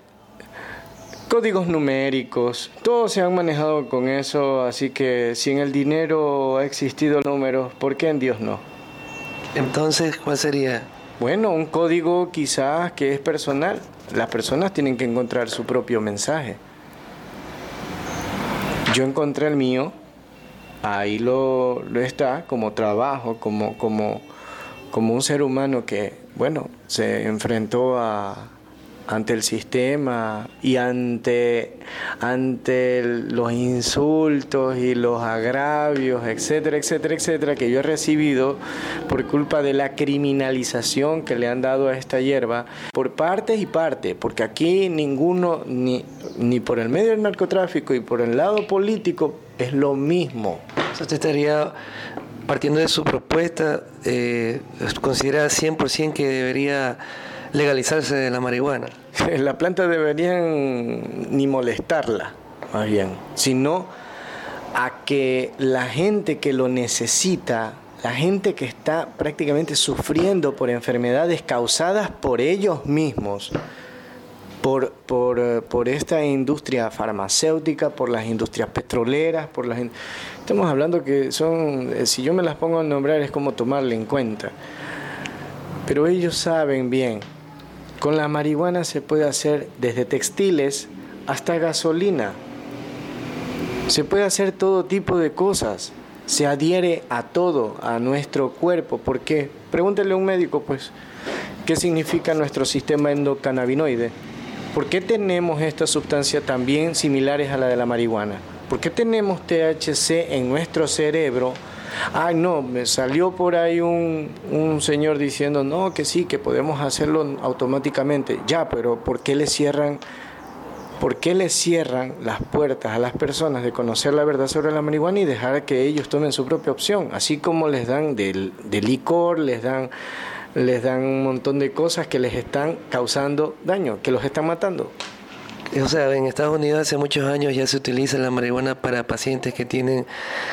códigos numéricos, todos se han manejado con eso, así que si en el dinero ha existido números, ¿por qué en Dios no? Entonces, ¿cuál sería? Bueno, un código quizás que es personal. Las personas tienen que encontrar su propio mensaje. Yo encontré el mío ahí lo, lo está como trabajo, como, como, como un ser humano que, bueno, se enfrentó a, ante el sistema y ante, ante los insultos y los agravios, etcétera, etcétera, etcétera, que yo he recibido por culpa de la criminalización que le han dado a esta hierba, por partes y partes, porque aquí ninguno, ni, ni por el medio del narcotráfico y por el lado político, es lo mismo. Usted estaría partiendo de su propuesta, eh, considera 100% que debería legalizarse la marihuana. La planta deberían ni molestarla, más bien, sino a que la gente que lo necesita, la gente que está prácticamente sufriendo por enfermedades causadas por ellos mismos, por, por, eh, por, esta industria farmacéutica, por las industrias petroleras, por las... Estamos hablando que son, eh, si yo me las pongo a nombrar es como tomarle en cuenta. Pero ellos saben bien, con la marihuana se puede hacer desde textiles hasta gasolina. Se puede hacer todo tipo de cosas. Se adhiere a todo, a nuestro cuerpo. ¿Por qué? Pregúntele a un médico, pues, ¿qué significa nuestro sistema endocannabinoide? ¿Por qué tenemos estas sustancias también similares a la de la marihuana? ¿Por qué tenemos THC en nuestro cerebro? Ay, no, me salió por ahí un, un, señor diciendo, no, que sí, que podemos hacerlo automáticamente. Ya, pero ¿por qué le cierran, por qué le cierran las puertas a las personas de conocer la verdad sobre la marihuana y dejar que ellos tomen su propia opción? Así como les dan del, del licor, les dan les dan un montón de cosas que les están causando daño, que los están matando. O sea, en Estados Unidos hace muchos años ya se utiliza la marihuana para pacientes que tienen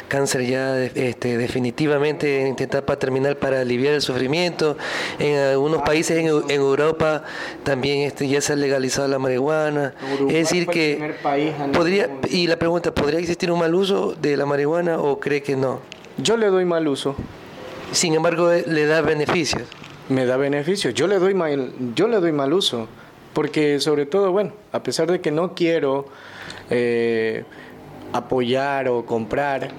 cáncer ya este, definitivamente en etapa terminal para aliviar el sufrimiento. En algunos países en, Europa también este, ya se ha legalizado la marihuana. es decir que podría y la pregunta, ¿podría existir un mal uso de la marihuana o cree que no? Yo le doy mal uso. Sin embargo, le da beneficios me da beneficio. Yo le doy mal, yo le doy mal uso, porque sobre todo, bueno, a pesar de que no quiero eh, apoyar o comprar,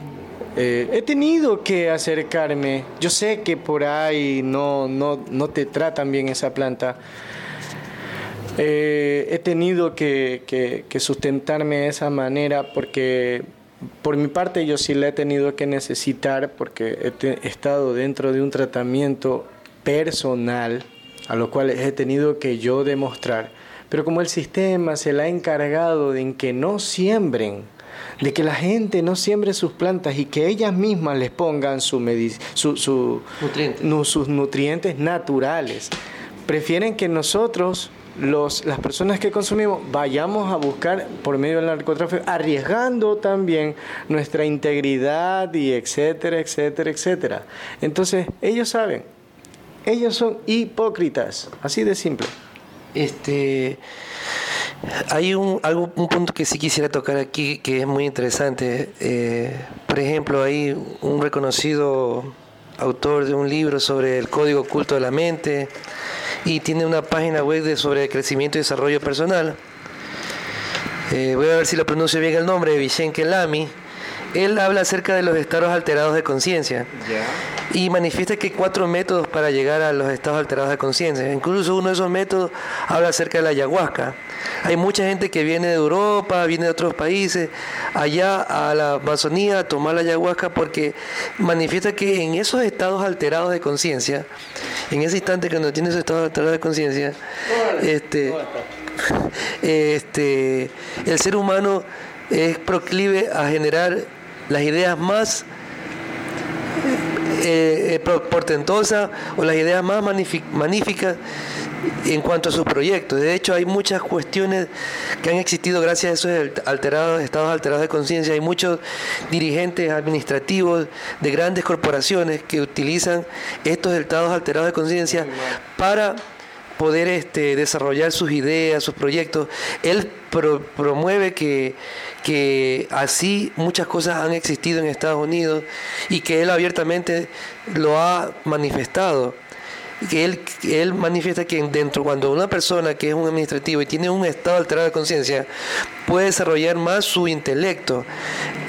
eh, he tenido que acercarme. Yo sé que por ahí no, no, no te tratan bien esa planta. Eh, he tenido que, que, sustentarme de esa manera porque por mi parte yo sí la he tenido que necesitar porque he estado dentro de un tratamiento personal a lo cual he tenido que yo demostrar. Pero como el sistema se la ha encargado de que no siembren, de que la gente no siembre sus plantas y que ellas mismas les pongan su su, sus nutrientes naturales, prefieren que nosotros, los, las personas que consumimos, vayamos a buscar por medio del narcotráfico, arriesgando también nuestra integridad y etcétera, etcétera, etcétera. Entonces, ellos saben, ellos son hipócritas, así de simple. Este, Hay un, algo, un punto que sí quisiera tocar aquí que es muy interesante. Eh, por ejemplo, hay un reconocido autor de un libro sobre el código oculto de la mente y tiene una página web de, sobre crecimiento y desarrollo personal. Eh, voy a ver si lo pronuncio bien el nombre, Vicente Kelami él habla acerca de los estados alterados de conciencia y manifiesta que hay cuatro métodos para llegar a los estados alterados de conciencia. Incluso uno de esos métodos habla acerca de la ayahuasca. Hay mucha gente que viene de Europa, viene de otros países, allá a la Amazonía a tomar la ayahuasca porque manifiesta que en esos estados alterados de conciencia, en ese instante que no tiene esos estados alterados de conciencia, este, este, el ser humano es proclive a generar las ideas más eh, eh, portentosas o las ideas más magníficas en cuanto a sus proyectos. De hecho, hay muchas cuestiones que han existido gracias a esos alterados, estados alterados de conciencia. Hay muchos dirigentes administrativos de grandes corporaciones que utilizan estos estados alterados de conciencia para poder este, desarrollar sus ideas, sus proyectos. Él promueve que, que así muchas cosas han existido en Estados Unidos y que él abiertamente lo ha manifestado que él, él manifiesta que dentro, cuando una persona que es un administrativo y tiene un estado alterado de conciencia, puede desarrollar más su intelecto.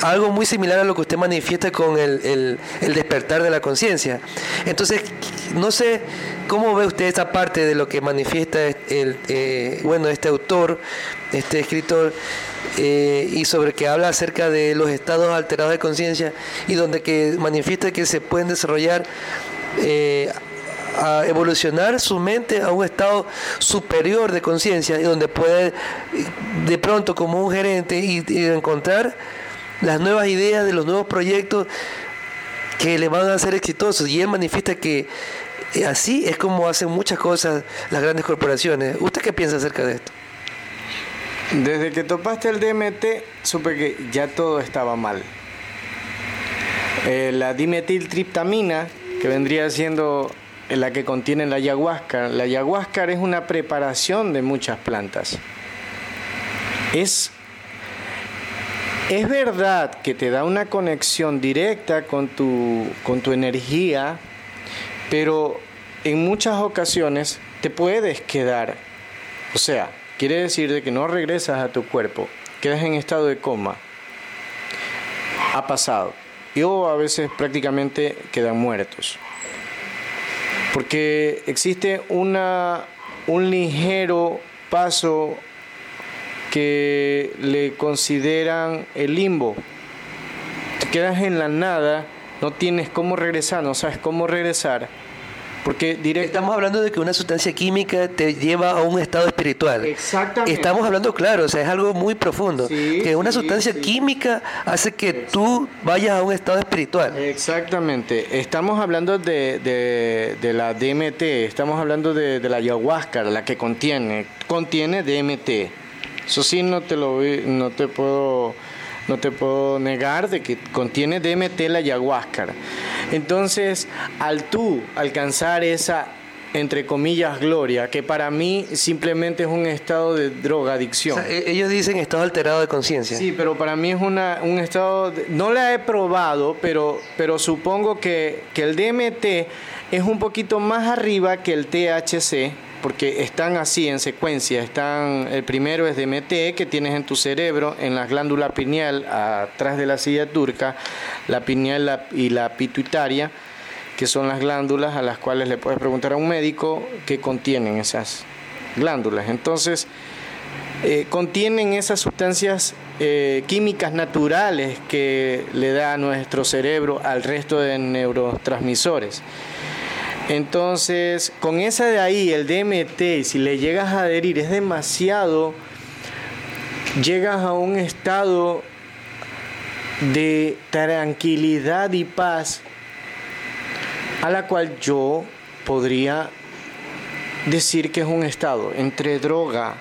Algo muy similar a lo que usted manifiesta con el, despertar de la conciencia. Entonces, no sé cómo ve usted esta parte de lo que manifiesta el, eh, bueno, este autor, este escritor. Eh, y sobre que habla acerca de los estados alterados de conciencia y donde que manifiesta que se pueden desarrollar eh, a evolucionar su mente a un estado superior de conciencia y donde puede de pronto como un gerente y, encontrar las nuevas ideas de los nuevos proyectos que le van a ser exitosos y él manifiesta que eh, así es como hacen muchas cosas las grandes corporaciones. ¿Usted qué piensa acerca de esto? Desde que topaste el DMT supe que ya todo estaba mal. Eh, la dimetiltriptamina, que vendría siendo la que contiene la ayahuasca. La ayahuasca es una preparación de muchas plantas. Es, es verdad que te da una conexión directa con tu, con tu energía, pero en muchas ocasiones te puedes quedar. O sea, quiere decir de que no regresas a tu cuerpo, quedas en estado de coma. Ha pasado. Y a veces prácticamente quedan muertos porque existe una, un ligero paso que le consideran el limbo. Te quedas en la nada, no tienes cómo regresar, no sabes cómo regresar porque Estamos hablando de que una sustancia química te lleva a un estado espiritual. Exactamente. Estamos hablando, claro, o sea, es algo muy profundo. que una sustancia química hace que tú vayas a un estado espiritual. Exactamente. Estamos hablando de, de, la DMT, estamos hablando de, la ayahuasca, la que contiene, contiene DMT. Eso sí, no te lo no te puedo no te puedo negar de que contiene DMT la ayahuasca. Entonces, al tú alcanzar esa entre comillas, gloria, que para mí simplemente es un estado de drogadicción. E-, ellos dicen estado alterado de conciencia. Sí, pero para mí es una, un estado, no la he probado, pero, pero supongo que, que el DMT es un poquito más arriba que el THC, porque están así en secuencia. Están, el primero es DMT que tienes en tu cerebro, en la glándula pineal, atrás de la silla turca, la pineal y la pituitaria, que son las glándulas a las cuales le puedes preguntar a un médico qué contienen esas glándulas. Entonces, eh, contienen esas sustancias eh, químicas naturales que le da a nuestro cerebro al resto de neurotransmisores. Entonces, con esa de ahí, el DMT, si le llegas a adherir, es demasiado, llegas a un estado de tranquilidad y paz a la cual yo podría decir que es un estado entre droga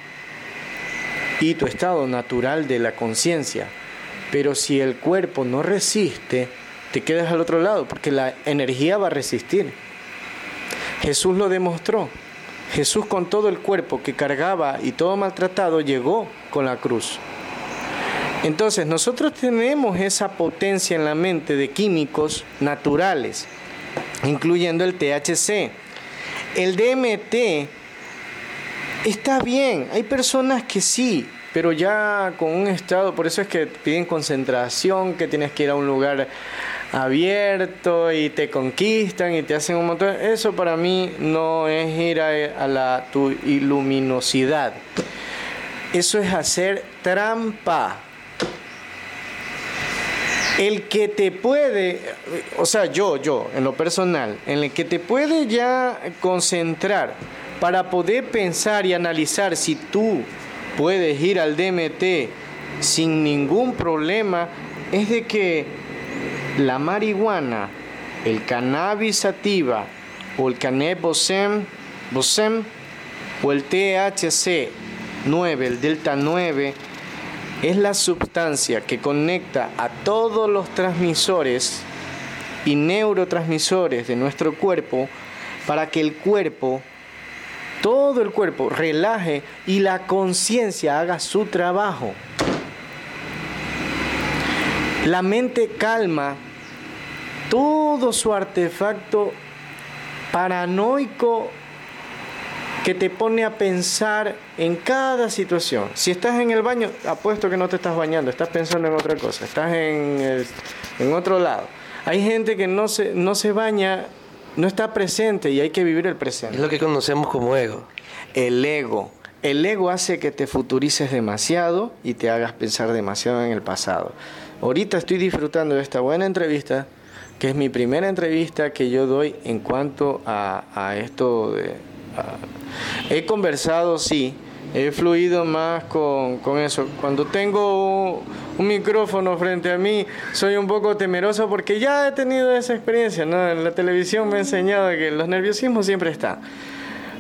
y tu estado natural de la conciencia. Pero si el cuerpo no resiste, te quedas al otro lado, porque la energía va a resistir. Jesús lo demostró. Jesús con todo el cuerpo que cargaba y todo maltratado llegó con la cruz. Entonces nosotros tenemos esa potencia en la mente de químicos naturales, incluyendo el THC. El DMT está bien, hay personas que sí, pero ya con un estado, por eso es que piden concentración, que tienes que ir a un lugar abierto y te conquistan y te hacen un montón. Eso para mí no es ir a, la tu iluminosidad. Eso es hacer trampa. El que te puede, o sea, yo, yo, en lo personal, en el que te puede ya concentrar para poder pensar y analizar si tú puedes ir al DMT sin ningún problema, es de que la marihuana, el cannabis sativa o el cannabis bosem o el THC 9, el delta 9, es la sustancia que conecta a todos los transmisores y neurotransmisores de nuestro cuerpo para que el cuerpo, todo el cuerpo, relaje y la conciencia haga su trabajo. La mente calma todo su artefacto paranoico que te pone a pensar en cada situación. Si estás en el baño, apuesto que no te estás bañando, estás pensando en otra cosa, estás en, en otro lado. Hay gente que no se, no se baña, no está presente y hay que vivir el presente. Es lo que conocemos como ego. El ego. El ego hace que te futurices demasiado y te hagas pensar demasiado en el pasado. Ahorita estoy disfrutando de esta buena entrevista, que es mi primera entrevista que yo doy en cuanto a, esto he conversado, sí, he fluido más con, eso. Cuando tengo un, micrófono frente a mí, soy un poco temeroso porque ya he tenido esa experiencia. En la televisión me ha enseñado que los nerviosismos siempre están.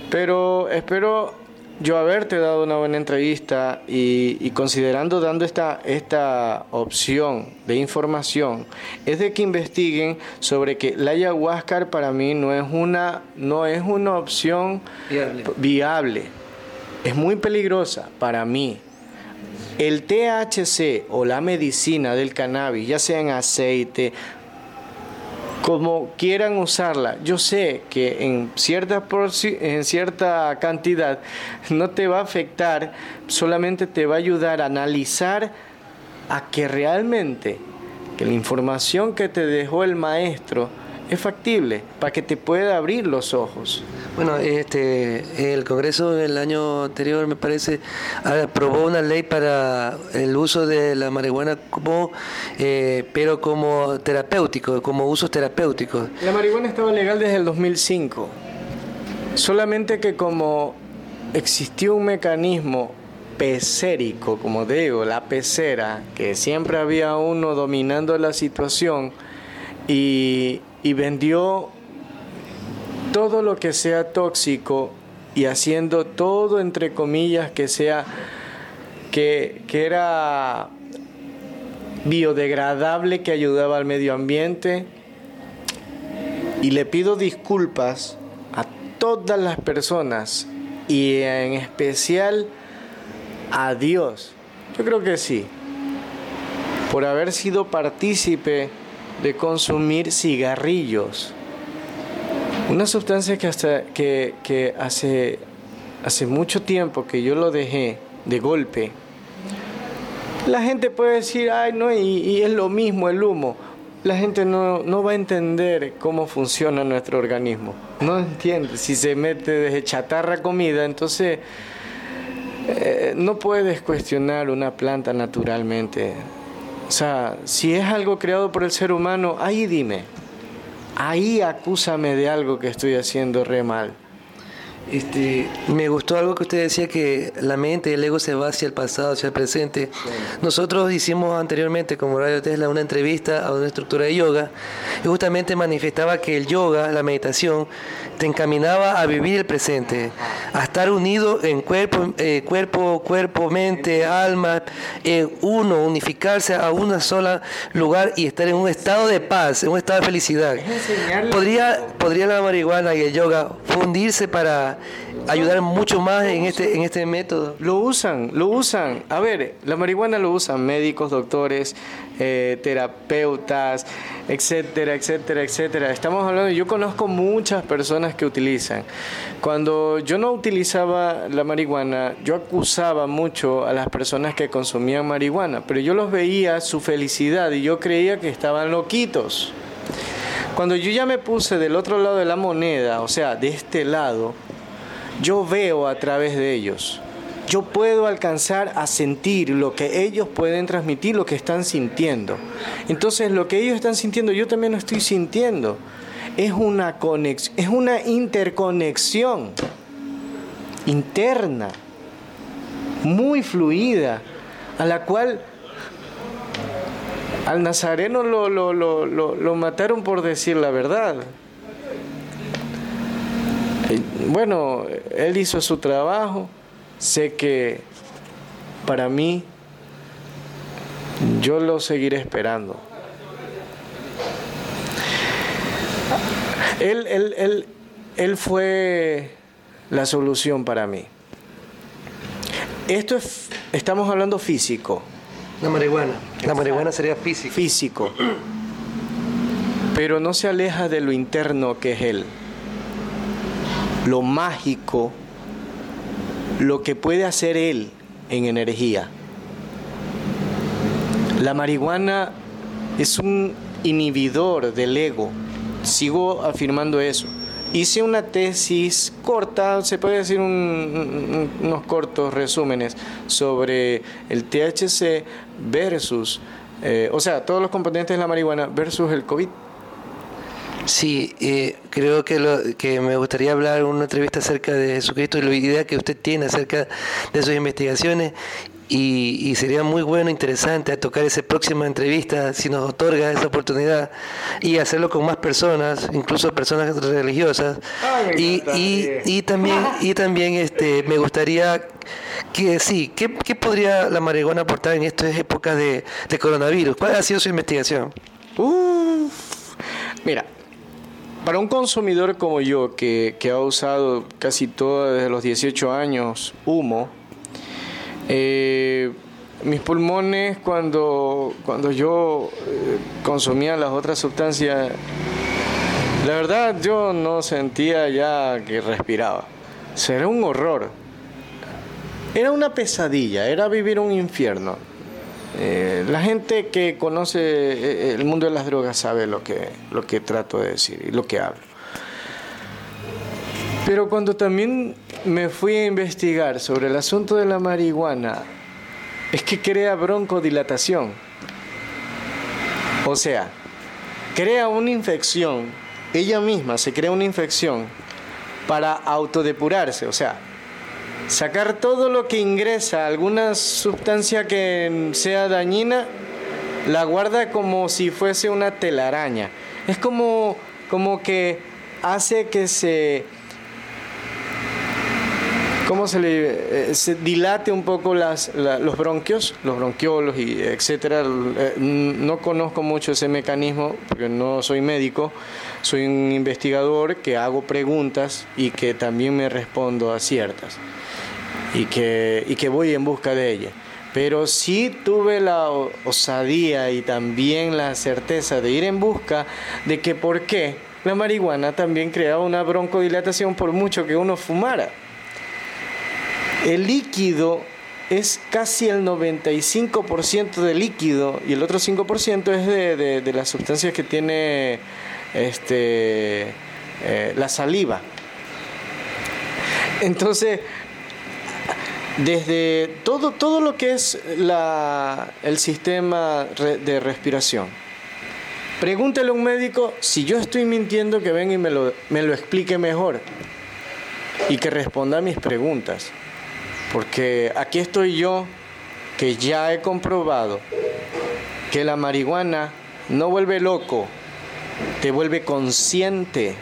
Pero espero yo haberte dado una buena entrevista y, considerando dando esta, esta opción de información, es de que investiguen sobre que la ayahuasca para mí no es una, no es una opción viable. viable. Es muy peligrosa para mí. El THC o la medicina del cannabis, ya sea en aceite, como quieran usarla. Yo sé que en cierta, en cierta cantidad no te va a afectar, solamente te va a ayudar a analizar a que realmente que la información que te dejó el maestro es factible para que te pueda abrir los ojos. Bueno, este, el Congreso el año anterior, me parece, aprobó una ley para el uso de la marihuana como, eh, pero como terapéutico, como usos terapéuticos. La marihuana estaba legal desde el 2005, solamente que como existió un mecanismo pecérico, como digo, la pecera, que siempre había uno dominando la situación y, y vendió todo lo que sea tóxico y haciendo todo entre comillas que sea que, que era biodegradable que ayudaba al medio ambiente y le pido disculpas a todas las personas y en especial a Dios. Yo creo que sí. Por haber sido partícipe de consumir cigarrillos. Una sustancia que hasta que, hace, hace mucho tiempo que yo lo dejé de golpe. La gente puede decir, ay no, y, es lo mismo el humo. La gente no, va a entender cómo funciona nuestro organismo. No entiende. Si se mete desde chatarra comida, entonces eh, no puedes cuestionar una planta naturalmente. O sea, si es algo creado por el ser humano, ahí dime, ahí acúsame de algo que estoy haciendo re mal. Este, me gustó algo que usted decía que la mente y el ego se va hacia el pasado, hacia el presente. Nosotros hicimos anteriormente como Radio Tesla una entrevista a una estructura de yoga y justamente manifestaba que el yoga, la meditación, te encaminaba a vivir el presente, a estar unido en cuerpo, eh, cuerpo cuerpo, mente, alma, en uno, unificarse a un solo lugar y estar en un estado de paz, en un estado de felicidad. ¿Podría, ¿Podría la marihuana y el yoga fundirse para ayudar mucho más en este, en este método? Lo usan, lo usan. A ver, la marihuana lo usan médicos, doctores, eh, terapeutas, etcétera, etcétera, etcétera. Estamos hablando, yo conozco muchas personas que utilizan. Cuando yo no utilizaba la marihuana, yo acusaba mucho a las personas que consumían marihuana, pero yo los veía su felicidad y yo creía que estaban loquitos. Cuando yo ya me puse del otro lado de la moneda, o sea, de este lado, yo veo a través de ellos. Yo puedo alcanzar a sentir lo que ellos pueden transmitir, lo que están sintiendo. Entonces, lo que ellos están sintiendo, yo también lo estoy sintiendo. Es una conexión, es una interconexión interna, muy fluida, a la cual al nazareno lo, lo, lo, lo mataron por decir la verdad. Bueno, él hizo su trabajo. Sé que para mí, yo lo seguiré esperando. Él, él, él, él fue la solución para mí. Esto es, estamos hablando físico. La marihuana. La marihuana sería físico. Físico. Pero no se aleja de lo interno que es él lo mágico, lo que puede hacer él en energía. La marihuana es un inhibidor del ego. Sigo afirmando eso. Hice una tesis corta, se puede decir unos cortos resúmenes sobre el THC versus, eh, o sea, todos los componentes de la marihuana versus el COVID. Sí, eh, creo que, lo, que me gustaría hablar en una entrevista acerca de Jesucristo y la idea que usted tiene acerca de sus investigaciones y, sería muy bueno, interesante tocar esa próxima entrevista si nos otorga esa oportunidad y hacerlo con más personas, incluso personas religiosas. y, y, también, y también este, me gustaría que sí, ¿qué, qué podría la marihuana aportar en estas épocas de, de coronavirus? ¿Cuál ha sido su investigación? mira, para un consumidor como yo, que, ha usado casi todo desde los 18 años humo, eh, mis pulmones cuando, cuando yo eh, consumía las otras sustancias, la verdad yo no sentía ya que respiraba. Será un horror. Era una pesadilla, era vivir un infierno. Eh, la gente que conoce eh, el mundo de las drogas sabe lo que, lo que trato de decir y lo que hablo. Pero cuando también me fui a investigar sobre el asunto de la marihuana, es que crea broncodilatación. O sea, crea una infección, ella misma se crea una infección para autodepurarse. O sea, sacar todo lo que ingresa, alguna sustancia que sea dañina, la guarda como si fuese una telaraña. Es como, como que hace que se, ¿cómo se le eh, dilate un poco las, los bronquios, los bronquiolos y etcétera? Eh, no conozco mucho ese mecanismo porque no soy médico, soy un investigador que hago preguntas y que también me respondo a ciertas y que, y que voy en busca de ella. Pero sí tuve la osadía y también la certeza de ir en busca de que por qué la marihuana también creaba una broncodilatación por mucho que uno fumara. El líquido es casi el 95% de líquido y el otro 5% es de, de, las sustancias que tiene este, eh, la saliva. Entonces, desde todo, todo lo que es el sistema de respiración. Pregúntale a un médico si yo estoy mintiendo que venga y me lo, me lo explique mejor y que responda a mis preguntas. Porque aquí estoy yo que ya he comprobado que la marihuana no vuelve loco, te vuelve consciente.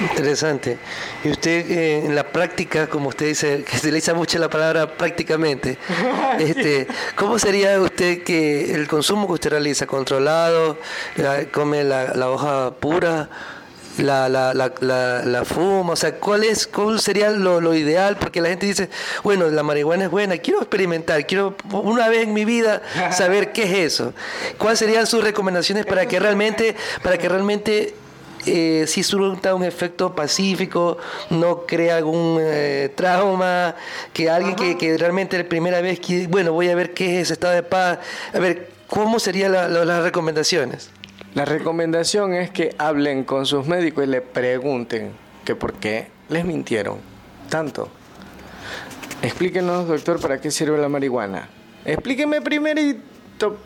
Interesante. Y usted eh, en la práctica, como usted dice, que se le utiliza mucho la palabra prácticamente, este, ¿cómo sería usted que el consumo que usted realiza, controlado, come la, hoja pura, la, la, la, la, fuma? O sea, ¿cuál, es, cuál sería lo, lo, ideal? Porque la gente dice, bueno, la marihuana es buena, quiero experimentar, quiero una vez en mi vida saber qué es eso. ¿Cuáles serían sus recomendaciones para que realmente, para que realmente eh, si surta un efecto pacífico, no crea algún eh, trauma, que alguien que, que, realmente la primera vez, que, bueno, voy a ver qué es estado de paz, a ver, ¿cómo serían las recomendaciones? La recomendación es que hablen con sus médicos y le pregunten que por qué les mintieron tanto. Explíquenos, doctor, para qué sirve la marihuana. Explíqueme primerito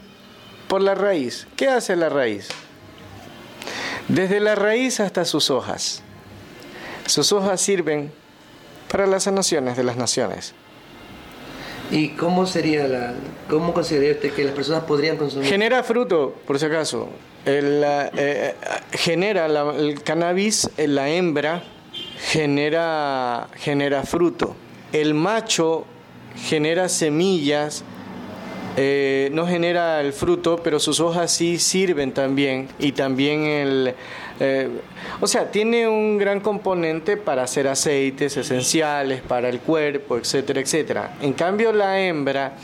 por la raíz. ¿Qué hace la raíz? Desde la raíz hasta sus hojas. Sus hojas sirven para las sanaciones de las naciones. ¿Y cómo sería la, cómo consideraría usted que las personas podrían consumir? Genera fruto, por si acaso. El, eh, genera el cannabis, la hembra genera, genera fruto. El macho genera semillas eh, no genera el fruto, pero sus hojas sí sirven también y también el... Eh, o sea, tiene un gran componente para hacer aceites esenciales para el cuerpo, etcétera, etcétera. En cambio, la hembra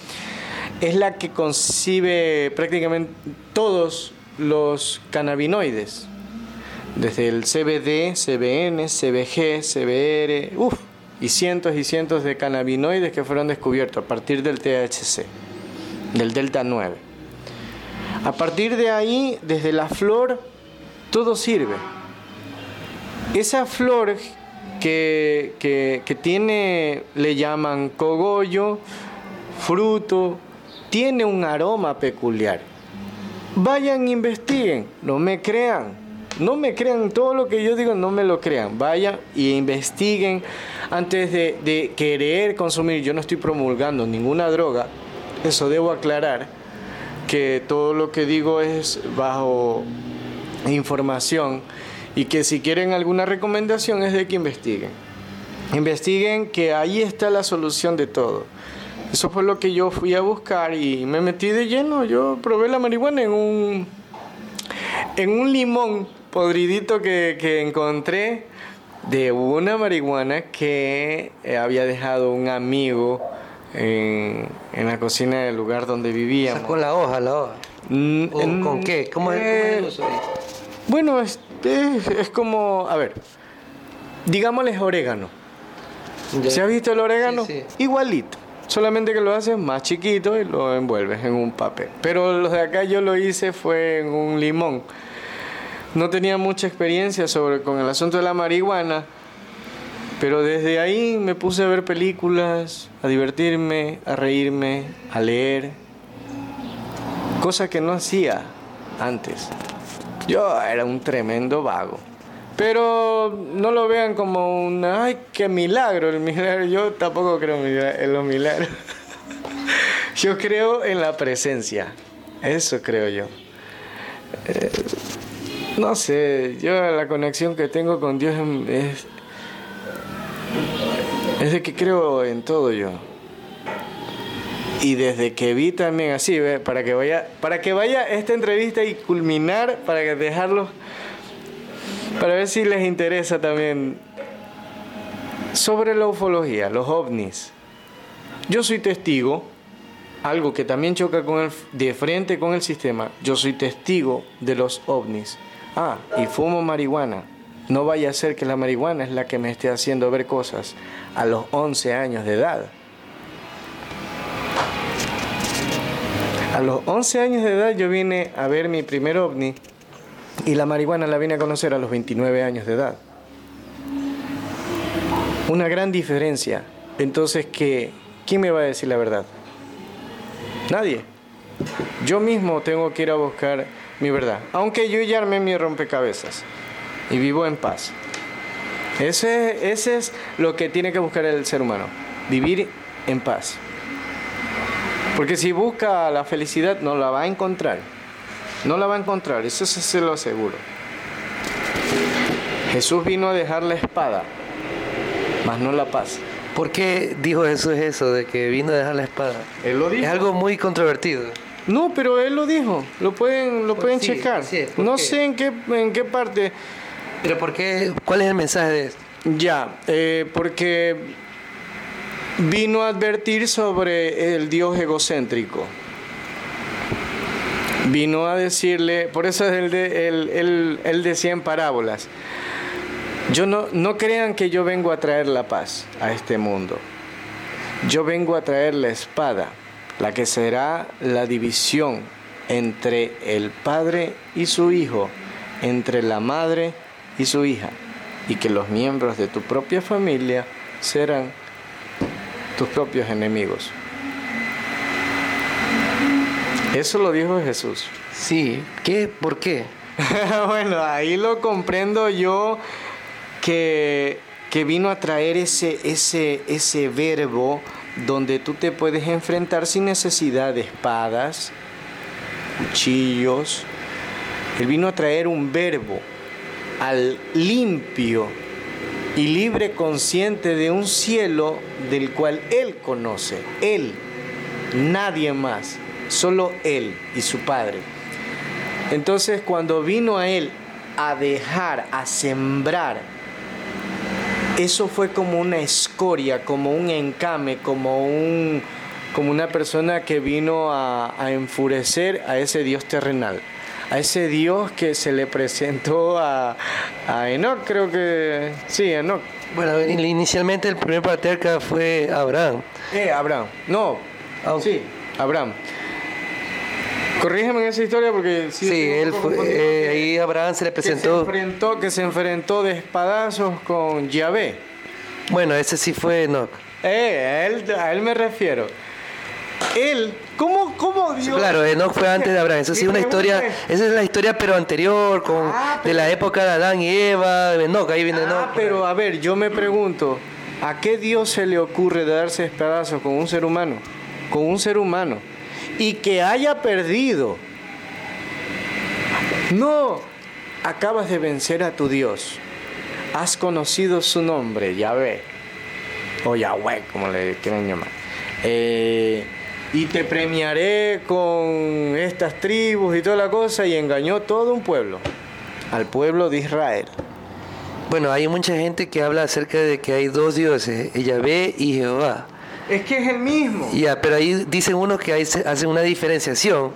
es la que concibe prácticamente todos los cannabinoides, desde el CBD, CBN, CBG, CBR, uff, y cientos y cientos de cannabinoides que fueron descubiertos a partir del THC del Delta 9. A partir de ahí, desde la flor, todo sirve. Esa flor que, que, tiene, le llaman cogollo, fruto, tiene un aroma peculiar. Vayan, investiguen, no me crean. No me crean todo lo que yo digo, no me lo crean. Vayan y investiguen antes de, de querer consumir. Yo no estoy promulgando ninguna droga, eso debo aclarar que todo lo que digo es bajo información y que si quieren alguna recomendación es de que investiguen. Investiguen que ahí está la solución de todo. Eso fue lo que yo fui a buscar y me metí de lleno. Yo probé la marihuana en un, en un limón podridito que, que encontré de una marihuana que había dejado un amigo en, la cocina del lugar donde vivíamos. con la hoja, la hoja? Mm, ¿Con qué? ¿Cómo, es, eh, Bueno, es, es, como, a ver, digámosles orégano. ¿Se ha visto el orégano? Igualito. Solamente que lo haces más chiquito y lo envuelves en un papel. Pero los de acá yo lo hice fue en un limón. No tenía mucha experiencia sobre con el asunto de la marihuana pero desde ahí me puse a ver películas, a divertirme, a reírme, a leer, cosa que no hacía antes. Yo era un tremendo vago. Pero no lo vean como un, ay, qué milagro, el milagro. Yo tampoco creo en los milagros. Yo creo en la presencia. Eso creo yo. Eh, no sé, yo la conexión que tengo con Dios es, desde que creo en todo yo. Y desde que vi también así, para que vaya, para que vaya esta entrevista y culminar, para que dejarlo, para ver si les interesa también sobre la ufología, los ovnis. Yo soy testigo, algo que también choca con el, de frente con el sistema. Yo soy testigo de los ovnis. Ah, y fumo marihuana. No vaya a ser que la marihuana es la que me esté haciendo ver cosas a los 11 años de edad. A los 11 años de edad yo vine a ver mi primer ovni y la marihuana la vine a conocer a los 29 años de edad. Una gran diferencia. Entonces, ¿qué, ¿quién me va a decir la verdad? Nadie. Yo mismo tengo que ir a buscar mi verdad. Aunque yo ya armé mi rompecabezas y vivo en paz. Ese, ese es lo que tiene que buscar el ser humano, vivir en paz. Porque si busca la felicidad no la va a encontrar. No la va a encontrar, eso se lo aseguro. Jesús vino a dejar la espada, mas no la paz. ¿Por qué dijo Jesús eso de que vino a dejar la espada? Él lo dijo. Es algo muy controvertido. No, pero él lo dijo. Lo pueden, lo Pues pueden sí, checar. así es, ¿por no qué? sé en qué, en qué parte. Pero ¿por qué? ¿Cuál es el mensaje de esto? Ya, eh, porque vino a advertir sobre el Dios egocéntrico. Vino a decirle, por eso él, de- él- él- él decía en parábolas, yo no, no crean que yo vengo a traer la paz a este mundo. Yo vengo a traer la espada, la que será la división entre el padre y su hijo, entre la madre y su hija, y que los miembros de tu propia familia serán tus propios enemigos. Eso lo dijo Jesús. Sí. ¿Qué? ¿Por qué? bueno, ahí lo comprendo yo que, que vino a traer ese, ese, ese verbo donde tú te puedes enfrentar sin necesidad de espadas, cuchillos. Él vino a traer un verbo al limpio y libre consciente de un cielo del cual Él conoce. Él, nadie más, solo Él y su Padre. Entonces cuando vino a Él a dejar, a sembrar, eso fue como una escoria, como un encame, como, un, como una persona que vino a, a enfurecer a ese Dios terrenal, a ese Dios que se le presentó a, a Enoch, creo que, sí, Enoch. Bueno, in- inicialmente el primer patriarca fue Abraham. Eh, Abraham, no, Ah, sí, Abraham. Corrígeme en esa historia porque Sí, un él fue, eh, ahí Abraham se le que se presentó. enfrentó, que se enfrentó de espadazos con Yahvé. Bueno, ese sí fue Enoch. Eh, a él, a él me refiero. Él, ¿cómo, cómo Dios? Claro, Enoch fue antes de Abraham. Eso sí, una historia. es- Esa es la historia, pero anterior, con Ah, de la época de Adán y Eva, de Enoch. Ahí viene Enoch. Ah, pero a ver, yo me pregunto, ¿a qué Dios se le ocurre darse espadazos con un ser humano? Con un ser humano. Y que haya perdido. No, acabas de vencer a tu Dios. Has conocido su nombre, Yahvé. O Yahweh, como le quieran llamar. Eh, y te premiaré con estas tribus y toda la cosa. Y engañó todo un pueblo. Al pueblo de Israel. Bueno, hay mucha gente que habla acerca de que hay dos dioses, Yahvé y Jehová. Es que es el mismo. Ya, pero ahí dicen unos que se- hacen una diferenciación,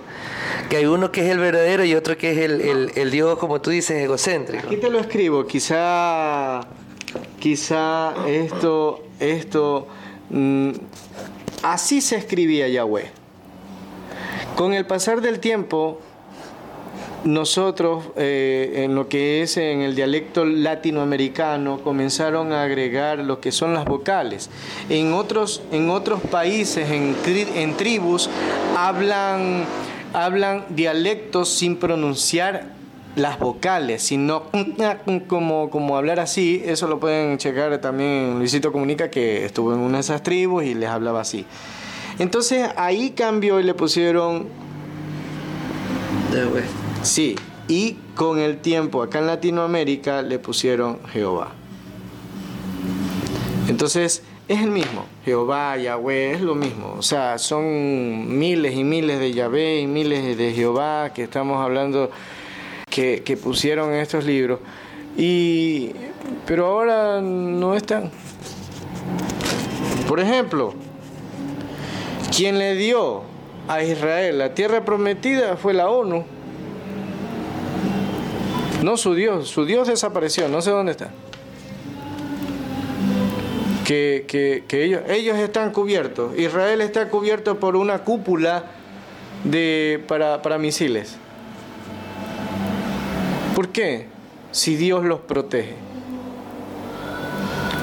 que hay uno que es el verdadero y otro que es el, el- el Dios, como tú dices, egocéntrico. Aquí te lo escribo, quizá, quizá esto, esto, mm, así se escribía Yahweh. Con el pasar del tiempo, nosotros, eh, en lo que es en el dialecto latinoamericano, comenzaron a agregar lo que son las vocales. En otros, en otros países, en, en tribus, hablan, hablan dialectos sin pronunciar las vocales, sino como, como hablar así. Eso lo pueden checar también Luisito Comunica, que estuvo en una de esas tribus y les hablaba así. Entonces ahí cambió y le pusieron Yahvé. Sí, y con el tiempo acá en Latinoamérica le pusieron Jehová. Entonces es el mismo, Jehová, Yahweh, es lo mismo. O sea, son miles y miles de Yahvé y miles de Jehová que estamos hablando que, pusieron en estos libros. Y, pero ahora no están. Por ejemplo, quien le dio a Israel la tierra prometida fue la ONU. No su Dios, su Dios desapareció, no sé dónde está. Que, que- que ellos, ellos están cubiertos. Israel está cubierto por una cúpula de, para, para misiles. ¿Por qué? Si Dios los protege.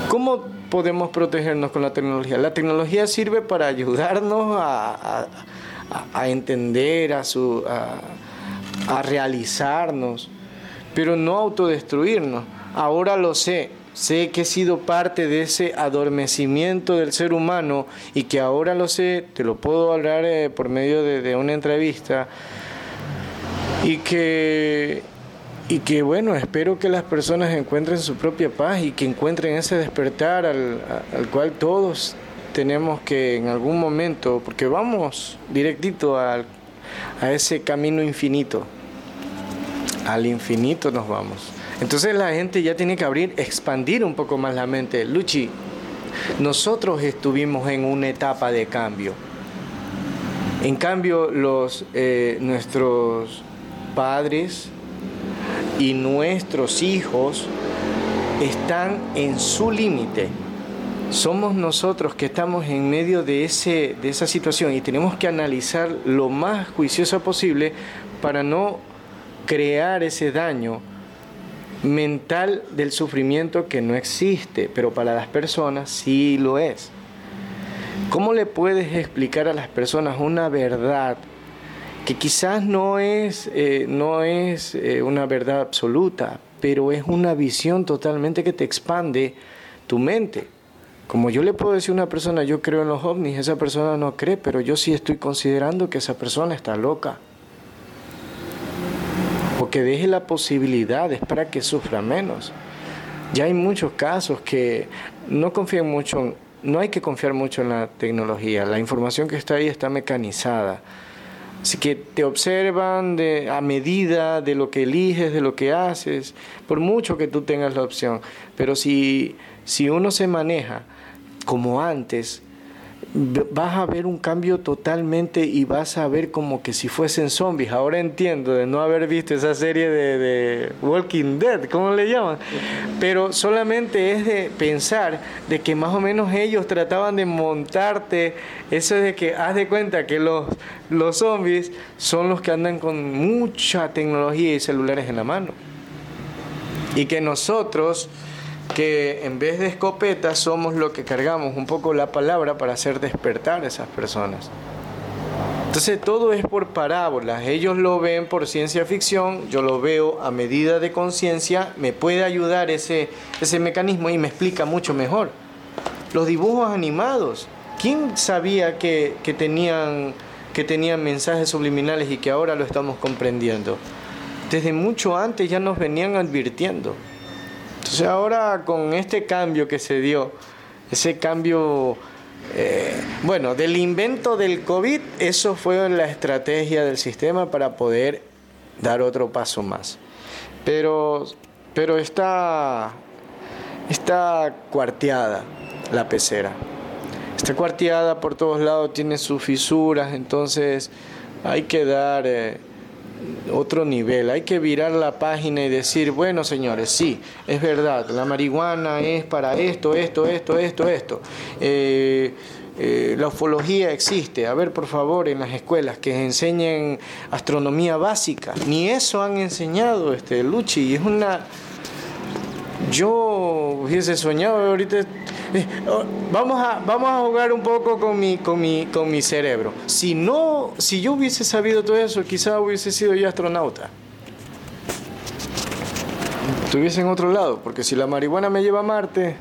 ¿Cómo podemos protegernos con la tecnología? La tecnología sirve para ayudarnos a, entender, a, su, a realizarnos, pero no autodestruirnos. Ahora lo sé, sé que he sido parte de ese adormecimiento del ser humano y que ahora lo sé, te lo puedo hablar eh, por medio de, de una entrevista y que y que bueno, espero que las personas encuentren su propia paz y que encuentren ese despertar al, al cual todos tenemos que en algún momento, porque vamos directito al, a ese camino infinito, al infinito nos vamos. Entonces la gente ya tiene que abrir, expandir un poco más la mente. Luchi, nosotros estuvimos en una etapa de cambio. En cambio, los, eh, nuestros padres y nuestros hijos están en su límite. Somos nosotros que estamos en medio de, ese, de esa situación y tenemos que analizar lo más juicioso posible para no crear ese daño mental del sufrimiento que no existe, pero para las personas sí lo es. ¿Cómo le puedes explicar a las personas una verdad que quizás no es, eh, no es eh, una verdad absoluta, pero es una visión totalmente que te expande tu mente? Como yo le puedo decir a una persona, yo creo en los ovnis, esa persona no cree, pero yo sí estoy considerando que esa persona está loca o que deje la posibilidad es para que sufra menos. Ya hay muchos casos que no confían mucho, no hay que confiar mucho en la tecnología, la información que está ahí está mecanizada. Así que te observan de, a medida de lo que eliges, de lo que haces, por mucho que tú tengas la opción. Pero si, si uno se maneja como antes, vas a ver un cambio totalmente y vas a ver como que si fuesen zombies. Ahora entiendo de no haber visto esa serie de, Walking Dead, ¿cómo le llaman? Pero solamente es de pensar de que más o menos ellos trataban de montarte eso de que haz de cuenta que los, los zombies son los que andan con mucha tecnología y celulares en la mano. Y que nosotros que en vez de escopetas somos lo que cargamos un poco la palabra para hacer despertar a esas personas. Entonces todo es por parábolas, ellos lo ven por ciencia ficción, yo lo veo a medida de conciencia, me puede ayudar ese, ese mecanismo y me explica mucho mejor. Los dibujos animados, ¿quién sabía que, que, tenían, que tenían mensajes subliminales y que ahora lo estamos comprendiendo? Desde mucho antes ya nos venían advirtiendo. Entonces ahora con este cambio que se dio, ese cambio, eh, bueno, del invento del COVID, eso fue la estrategia del sistema para poder dar otro paso más. Pero, pero está, está cuarteada la pecera. Está cuarteada por todos lados, tiene sus fisuras, entonces hay que dar... Eh, otro nivel. Hay que virar la página y decir, bueno señores, sí, es verdad, la marihuana es para esto, esto, esto, esto, esto. Eh, eh, la ufología existe. A ver, por favor, en las escuelas que enseñen astronomía básica. Ni eso han enseñado, este, Luchi. Y es una... Yo hubiese soñado ahorita eh, oh, vamos, a, vamos a jugar un poco con mi, con, mi, con mi cerebro. Si, no, si yo hubiese sabido todo eso, quizá hubiese sido yo astronauta. Estuviese en otro lado, porque si la marihuana me lleva a Marte,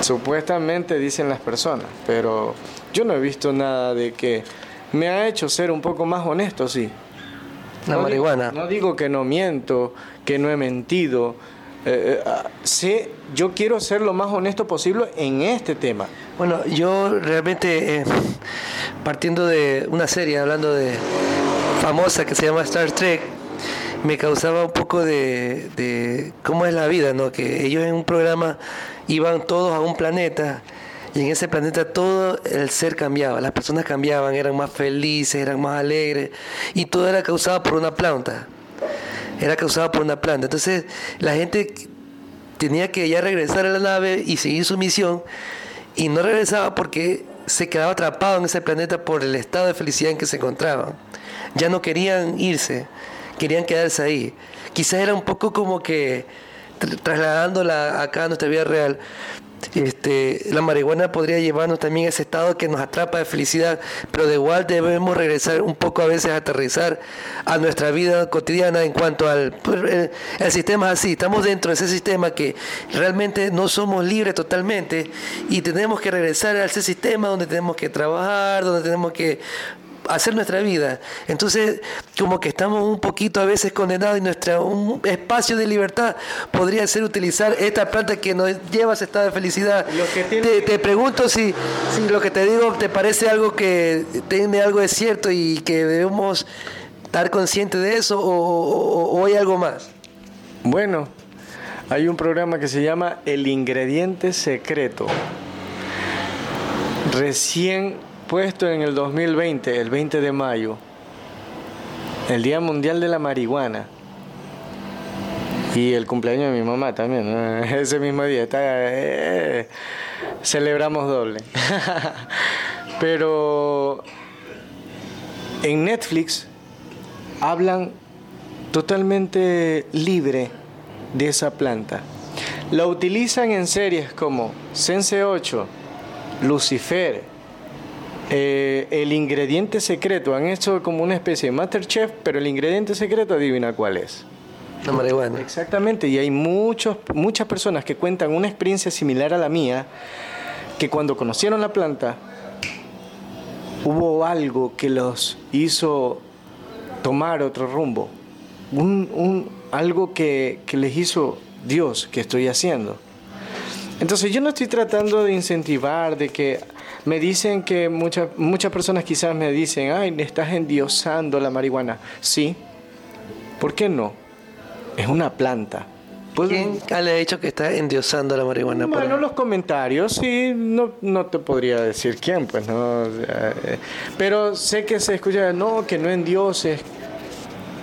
supuestamente dicen las personas, pero yo no he visto nada de que me ha hecho ser un poco más honesto, sí. La marihuana. no digo que no miento, que no he mentido, eh, eh, sé, yo quiero ser lo más honesto posible en este tema. Bueno, yo realmente, eh, partiendo de una serie, hablando de famosa que se llama Star Trek, me causaba un poco de, de cómo es la vida, ¿no? Que ellos en un programa iban todos a un planeta y en ese planeta todo el ser cambiaba, las personas cambiaban, eran más felices, eran más alegres y todo era causado por una planta era causada por una planta. Entonces la gente tenía que ya regresar a la nave y seguir su misión y no regresaba porque se quedaba atrapado en ese planeta por el estado de felicidad en que se encontraban. Ya no querían irse, querían quedarse ahí. Quizás era un poco como que trasladándola acá a nuestra vida real, este, la marihuana podría llevarnos también a ese estado que nos atrapa de felicidad, pero de igual debemos regresar un poco a veces a aterrizar a nuestra vida cotidiana en cuanto al pues, el, sistema así, estamos dentro de ese sistema que realmente no somos libres totalmente y tenemos que regresar a ese sistema donde tenemos que trabajar, donde tenemos que hacer nuestra vida. Entonces, como que estamos un poquito a veces condenados y nuestro un espacio de libertad podría ser utilizar esta planta que nos lleva a ese estado de felicidad. Te, pregunto si, si lo que te digo te parece algo que tiene algo de cierto y que debemos estar conscientes de eso o hay algo más. Bueno, hay un programa que se llama El Ingrediente Secreto. Recién puesto en el 2020, el 20 de mayo, el Día Mundial de la Marihuana. Y el cumpleaños de mi mamá también, ese mismo día. Eh, celebramos doble. Pero en Netflix hablan totalmente libre de esa planta. La utilizan en series como Sense 8, Lucifer, eh, el ingrediente secreto. Han hecho como una especie de Masterchef, pero el ingrediente secreto adivina cuál es. La marihuana. Exactamente, y hay muchos, muchas personas que cuentan una experiencia similar a la mía, que cuando conocieron la planta, hubo algo que los hizo tomar otro rumbo un, algo que, les hizo Dios que estoy haciendo. Entonces yo no estoy tratando de incentivar, de que me dicen que muchas, muchas personas quizás me dicen, ay, estás endiosando la marihuana. Sí, ¿por qué no? Es una planta. ¿Quién le ha dicho que está endiosando la marihuana? Bueno, los comentarios, sí, no, no te podría decir quién, pues no. Eh, pero sé que se escucha, no, que no endioses,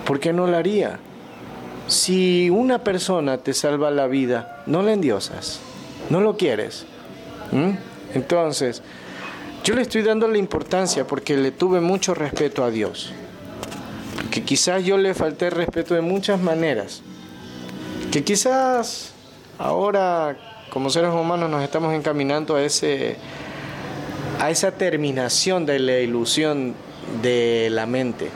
¿por qué no lo haría? Si una persona te salva la vida, no la endiosas, no lo quieres. Entonces, yo le estoy dando la importancia porque le tuve mucho respeto a Dios. Que quizás yo le falté respeto de muchas maneras. Que quizás ahora como seres humanos nos estamos encaminando a ese a esa terminación de la ilusión de la mente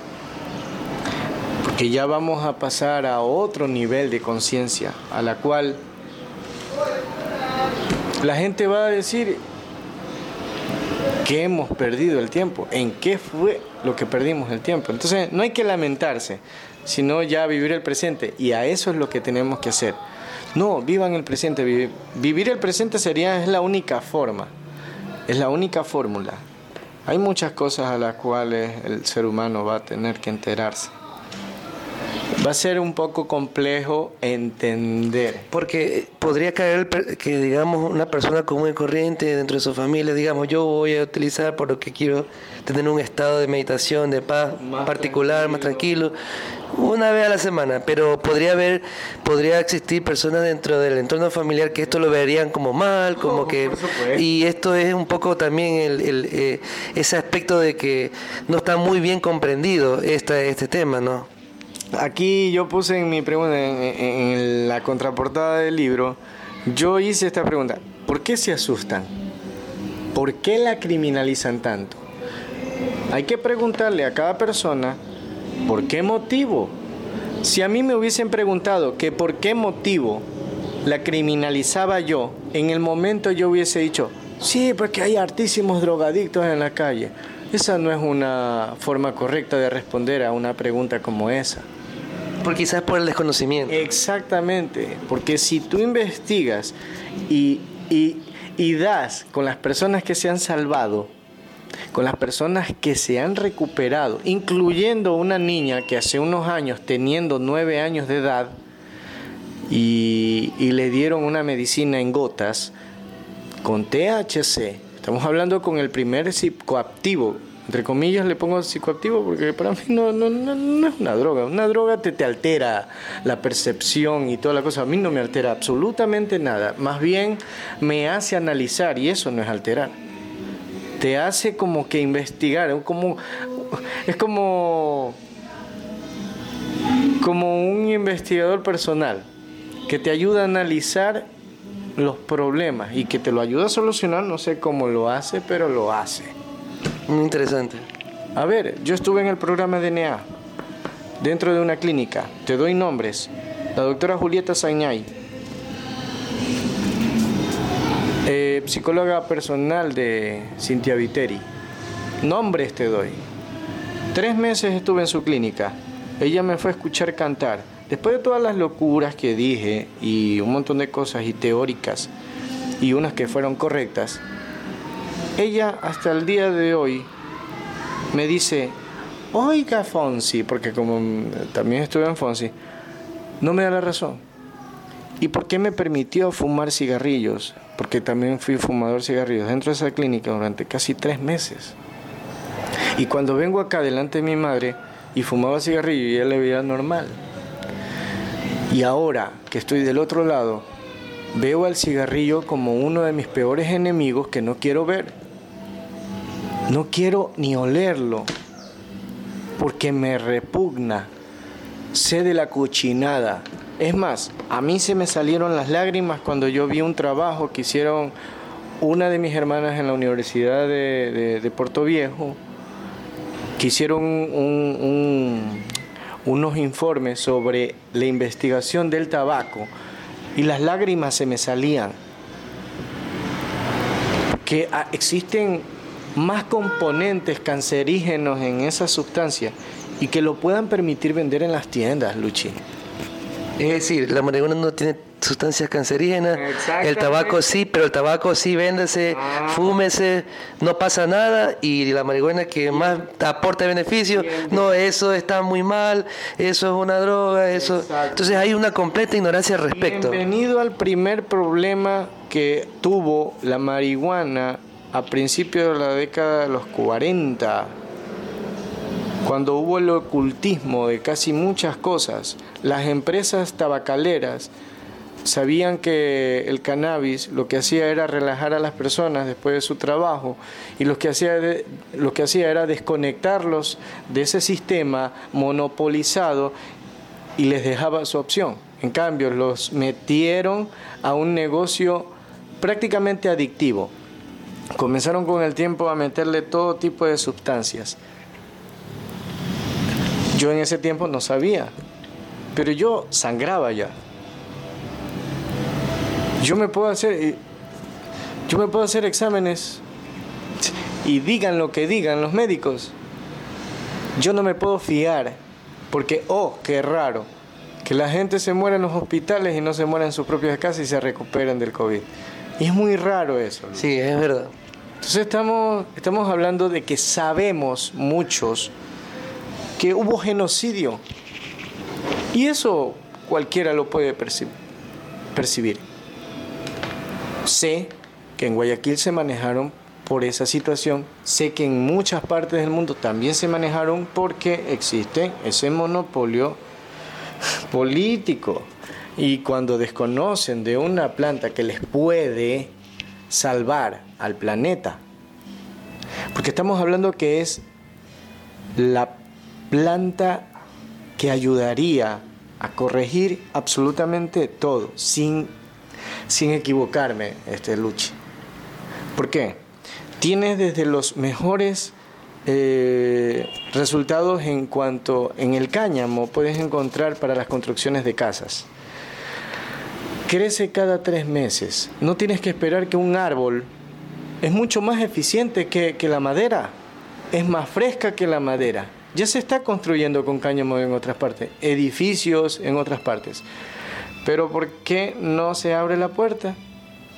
que ya vamos a pasar a otro nivel de conciencia, a la cual la gente va a decir que hemos perdido el tiempo, en qué fue lo que perdimos el tiempo. Entonces no hay que lamentarse, sino ya vivir el presente, y a eso es lo que tenemos que hacer. No, vivan el presente, vivir el presente sería es la única forma, es la única fórmula. Hay muchas cosas a las cuales el ser humano va a tener que enterarse va a ser un poco complejo entender. Porque podría caer que, digamos, una persona común y corriente dentro de su familia, digamos, yo voy a utilizar por lo que quiero tener un estado de meditación, de paz particular, más tranquilo, una vez a la semana, pero podría haber, podría existir personas dentro del entorno familiar que esto lo verían como mal, como que... Y esto es un poco también el, eh, ese aspecto de que no está muy bien comprendido esta, este tema, ¿no? Aquí yo puse en mi pregunta, en, la contraportada del libro, yo hice esta pregunta, ¿por qué se asustan? ¿Por qué la criminalizan tanto? Hay que preguntarle a cada persona, ¿por qué motivo? Si a mí me hubiesen preguntado que por qué motivo la criminalizaba yo, en el momento yo hubiese dicho, sí, porque hay artísimos drogadictos en la calle. Esa no es una forma correcta de responder a una pregunta como esa. Por quizás por el desconocimiento. Exactamente, porque si tú investigas y, y, das con las personas que se han salvado, con las personas que se han recuperado, incluyendo una niña que hace unos años, teniendo nueve años de edad, y, y, le dieron una medicina en gotas con THC. Estamos hablando con el primer psicoactivo entre comillas le pongo psicoactivo porque para mí no, no, no, es una droga. Una droga te, te altera la percepción y toda la cosa. A mí no me altera absolutamente nada. Más bien me hace analizar y eso no es alterar. Te hace como que investigar, como, es como, como un investigador personal que te ayuda a analizar los problemas y que te lo ayuda a solucionar, no sé cómo lo hace, pero lo hace. Muy interesante. A ver, yo estuve en el programa DNA, dentro de una clínica. Te doy nombres. La doctora Julieta Sañay, eh, psicóloga personal de Cintia Viteri. Nombres te doy. Tres meses estuve en su clínica. Ella me fue a escuchar cantar. Después de todas las locuras que dije y un montón de cosas y teóricas y unas que fueron correctas, ella hasta el día de hoy me dice, oiga Fonsi, porque como también estuve en Fonsi, no me da la razón. ¿Y por qué me permitió fumar cigarrillos? Porque también fui fumador de cigarrillos dentro de esa clínica durante casi tres meses. Y cuando vengo acá delante de mi madre y fumaba cigarrillo y ella le veía normal. Y ahora que estoy del otro lado, veo al cigarrillo como uno de mis peores enemigos que no quiero ver. No quiero ni olerlo porque me repugna. Sé de la cochinada. Es más, a mí se me salieron las lágrimas cuando yo vi un trabajo que hicieron una de mis hermanas en la Universidad de, Puerto Viejo, que hicieron unos informes sobre la investigación del tabaco y las lágrimas se me salían. Que ah, existen más componentes cancerígenos en esa sustancia y que lo puedan permitir vender en las tiendas, Luchi. Es decir, la marihuana no tiene sustancias cancerígenas, el tabaco sí, pero el tabaco sí, véndese, ah. fúmese, no pasa nada, y la marihuana que más aporta beneficio, no, eso está muy mal, eso es una droga, eso... Entonces hay una completa ignorancia al respecto. Bienvenido al primer problema que tuvo la marihuana a principios de la década de los 40, cuando hubo el ocultismo de casi muchas cosas, las empresas tabacaleras sabían que el cannabis lo que hacía era relajar a las personas después de su trabajo y lo que hacía, lo que hacía era desconectarlos de ese sistema monopolizado y les dejaba su opción. En cambio, los metieron a un negocio prácticamente adictivo comenzaron con el tiempo a meterle todo tipo de sustancias. Yo en ese tiempo no sabía, pero yo sangraba ya. Yo me puedo hacer, yo me puedo hacer exámenes y digan lo que digan los médicos. Yo no me puedo fiar porque, oh, qué raro, que la gente se muera en los hospitales y no se muera en sus propias casas y se recuperen del COVID. Y es muy raro eso. Sí, es verdad. Entonces estamos, estamos hablando de que sabemos muchos que hubo genocidio. Y eso cualquiera lo puede percibir. Sé que en Guayaquil se manejaron por esa situación. Sé que en muchas partes del mundo también se manejaron porque existe ese monopolio político. Y cuando desconocen de una planta que les puede salvar al planeta. Porque estamos hablando que es la planta que ayudaría a corregir absolutamente todo, sin, sin equivocarme, este Luchi. ¿Por qué? Tienes desde los mejores eh, resultados en cuanto en el cáñamo puedes encontrar para las construcciones de casas crece cada tres meses. No tienes que esperar que un árbol es mucho más eficiente que, la madera, es más fresca que la madera. Ya se está construyendo con cáñamo en otras partes, edificios en otras partes. Pero ¿por qué no se abre la puerta?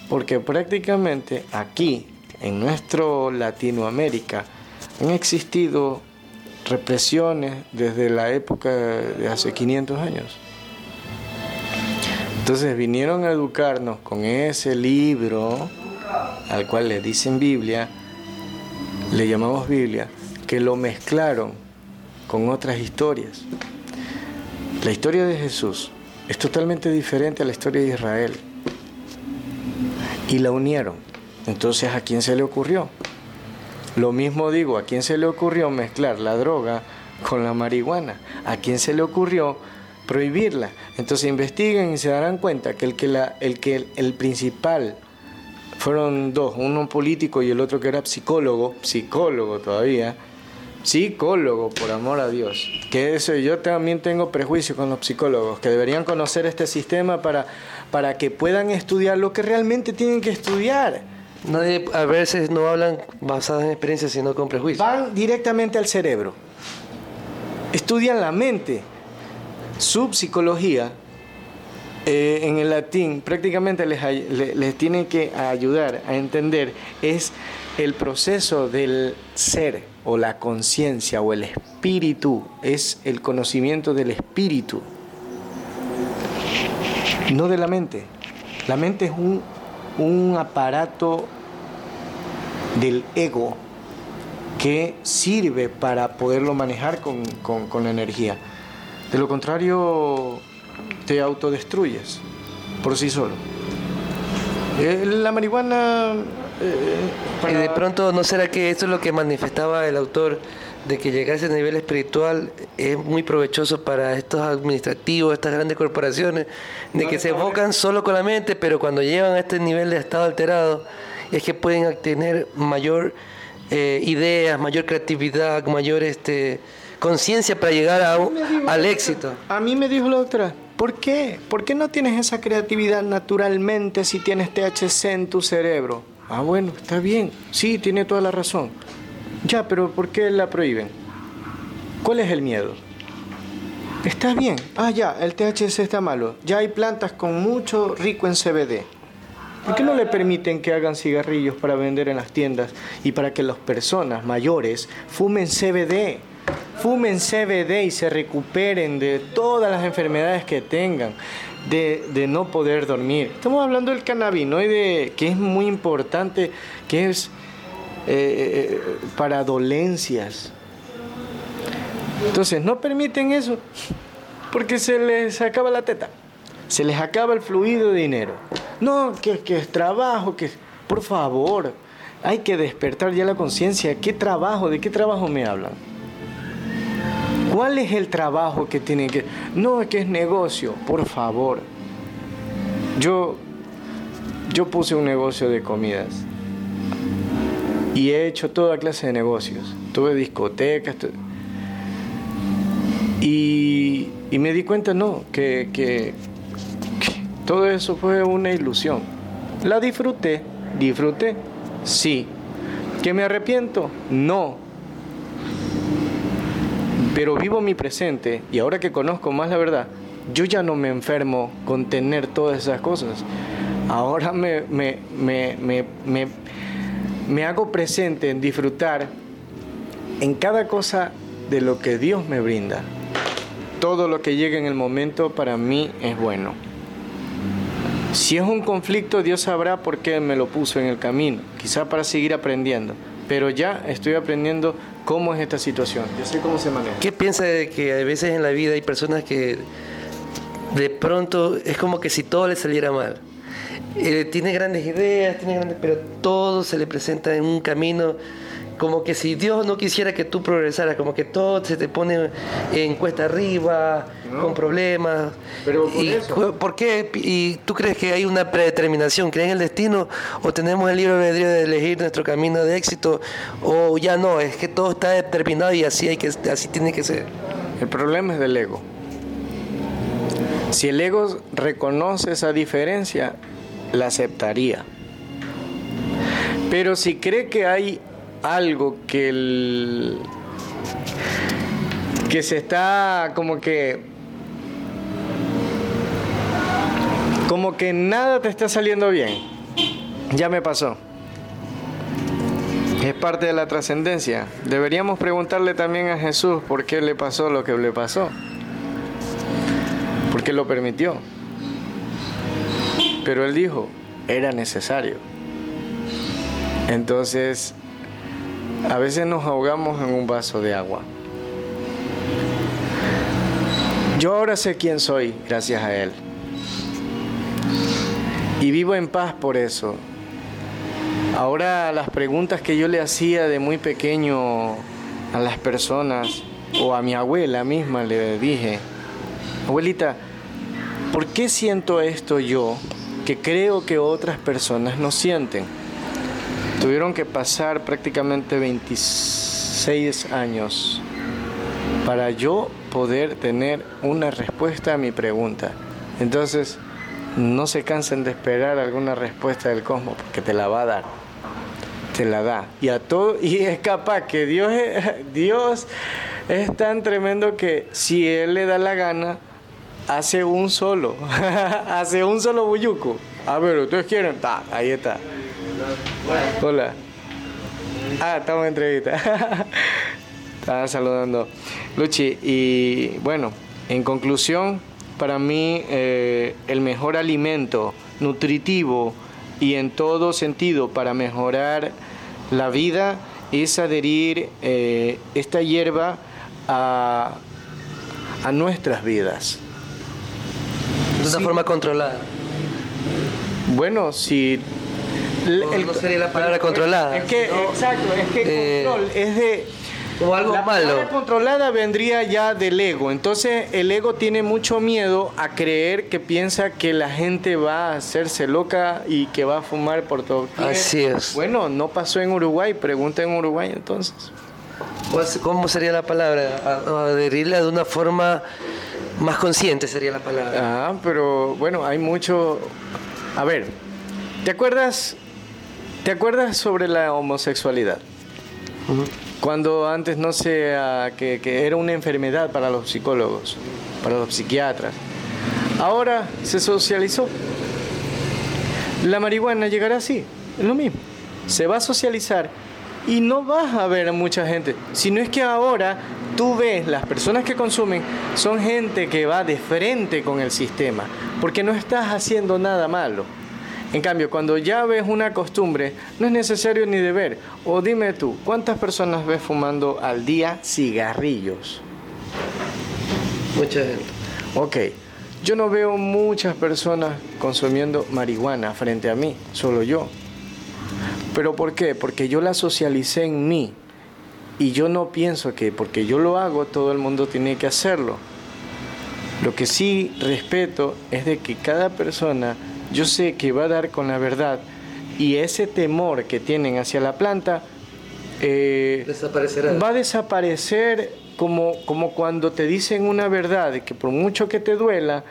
Porque prácticamente aquí, en nuestro Latinoamérica, han existido represiones desde la época de hace 500 años. Entonces vinieron a educarnos con ese libro, al cual le dicen Biblia, le llamamos Biblia, que lo mezclaron con otras historias. La historia de Jesús es totalmente diferente a la historia de Israel. Y la unieron. Entonces, ¿a quién se le ocurrió? Lo mismo digo, ¿a quién se le ocurrió mezclar la droga con la marihuana? ¿A quién se le ocurrió prohibirla. Entonces investiguen y se darán cuenta que el que la, el que el, principal fueron dos, uno político y el otro que era psicólogo, psicólogo todavía, psicólogo por amor a Dios. Que eso yo también tengo prejuicio con los psicólogos, que deberían conocer este sistema para, para que puedan estudiar lo que realmente tienen que estudiar. Nadie a veces no hablan basadas en experiencias, sino con prejuicios. Van directamente al cerebro. estudian la mente. Su psicología eh, en el latín prácticamente les, les, tiene que ayudar a entender es el proceso del ser o la conciencia o el espíritu, es el conocimiento del espíritu, no de la mente. La mente es un, un aparato del ego que sirve para poderlo manejar con, con, con la energía. De lo contrario, te autodestruyes por sí solo. Eh, la marihuana... Eh, y de pronto, ¿no será que eso es lo que manifestaba el autor? de que llegarse a nivel espiritual es muy provechoso para estos administrativos, estas grandes corporaciones, de que se enfocan solo con la mente, pero cuando llegan a este nivel de estado alterado, es que pueden tener mayor eh, ideas, mayor creatividad, mayor este, conciencia para llegar a, al éxito. A mí me dijo la doctora, ¿Por qué? ¿Por qué no tienes esa creatividad naturalmente si tienes THC en tu cerebro? Ah, bueno, está bien. Sí, tiene toda la razón. Ya, pero ¿por qué la prohíben? ¿Cuál es el miedo? Está bien. Ah, ya, el THC está malo. Ya hay plantas con mucho rico en CBD. ¿Por qué no le permiten que hagan cigarrillos para vender en las tiendas y para que las personas mayores fumen CBD? fumen CBD y se recuperen de todas las enfermedades que tengan, de, no poder dormir. Estamos hablando del cannabinoide que es muy importante, que es eh, eh, para dolencias. Entonces, no permiten eso porque se les acaba la teta, se les acaba el fluido de dinero. No, que, que es trabajo, que por favor, hay que despertar ya la conciencia. ¿Qué trabajo? ¿De qué trabajo me hablan? ¿Cuál es el trabajo que tienen que.? No, es que es negocio, por favor. Yo, yo puse un negocio de comidas y he hecho toda clase de negocios. Tuve discotecas. Y, y, me di cuenta, no, que, que, que todo eso fue una ilusión. La disfruté, disfruté, sí. ¿Que me arrepiento? No, pero vivo mi presente y ahora que conozco más la verdad, yo ya no me enfermo con tener todas esas cosas. Ahora me, me, me, me hago presente en disfrutar en cada cosa de lo que Dios me brinda. Todo lo que llega en el momento para mí es bueno. Si es un conflicto, Dios sabrá por qué me lo puso en el camino, quizá para seguir aprendiendo, pero ya estoy aprendiendo ¿Cómo es esta situación? Yo sé cómo se maneja. ¿Qué piensa de que a veces en la vida hay personas que de pronto es como que si todo le saliera mal? Eh, tiene grandes ideas, tiene grandes, pero todo se le presenta en un camino como que si Dios no quisiera que tú progresaras, como que todo se te pone en cuesta arriba, con problemas. Pero por, y, eso. ¿Por qué? ¿Y tú crees que hay una predeterminación? ¿Crees en el destino? ¿O tenemos el libre albedrío de elegir nuestro camino de éxito? ¿O ya no? Es que todo está determinado y así, hay que, así tiene que ser. El problema es del ego. Si el ego reconoce esa diferencia, la aceptaría. Pero si cree que hay algo que el, que se está como que como que nada te está saliendo bien. Ya me pasó. Es parte de la trascendencia. Deberíamos preguntarle también a Jesús por qué le pasó lo que le pasó. ¿Por qué lo permitió? Pero él dijo, era necesario. Entonces, a veces nos ahogamos en un vaso de agua. Yo ahora sé quién soy gracias a Él. Y vivo en paz por eso. Ahora las preguntas que yo le hacía de muy pequeño a las personas o a mi abuela misma le dije, abuelita, ¿por qué siento esto yo que creo que otras personas no sienten? Tuvieron que pasar prácticamente 26 años para yo poder tener una respuesta a mi pregunta. Entonces, no se cansen de esperar alguna respuesta del cosmos porque te la va a dar. Te la da. Y a todo y es capaz que Dios Dios Es tan tremendo que si él le da la gana, hace un solo. hace un solo buyuco. A ver, ¿ustedes quieren? Ahí está. Hola. Ah, estamos en entrevista. Estaba saludando. Luchi, y bueno, en conclusión, para mí eh, el mejor alimento nutritivo y en todo sentido para mejorar la vida es adherir eh, esta hierba a, a, nuestras vidas. De una forma controlada. Bueno, si... El, no sería la palabra controlada. Es que, exacto, es que eh, control es de o algo la malo. controlada vendría ya del ego. Entonces el ego tiene mucho miedo a creer que piensa que la gente va a hacerse loca y que va a fumar por todo. Así es. Bueno, no pasó en Uruguay. Pregunta en Uruguay entonces. ¿Cómo sería la palabra? Adherirla de una forma más consciente sería la palabra. Ah, pero bueno, hay mucho. A ver, ¿te acuerdas? ¿Te acuerdas sobre la homosexualidad? Cuando antes no sé, que, que era una enfermedad para los psicólogos, para los psiquiatras. Ahora se socializó. La marihuana llegará así, es lo mismo. Se va a socializar y no vas a ver a mucha gente. Si no es que ahora tú ves, las personas que consumen son gente que va de frente con el sistema, porque no estás haciendo nada malo. En cambio, cuando ya ves una costumbre, no es necesario ni de ver. O dime tú, ¿cuántas personas ves fumando al día cigarrillos? Mucha gente. Ok, yo no veo muchas personas consumiendo marihuana frente a mí, solo yo. ¿Pero por qué? Porque yo la socialicé en mí. Y yo no pienso que porque yo lo hago, todo el mundo tiene que hacerlo. Lo que sí respeto es de que cada persona yo sé que va a dar con la verdad y ese temor que tienen hacia la planta eh, Desaparecerá. va a desaparecer como, como cuando te dicen una verdad que por mucho que te duela,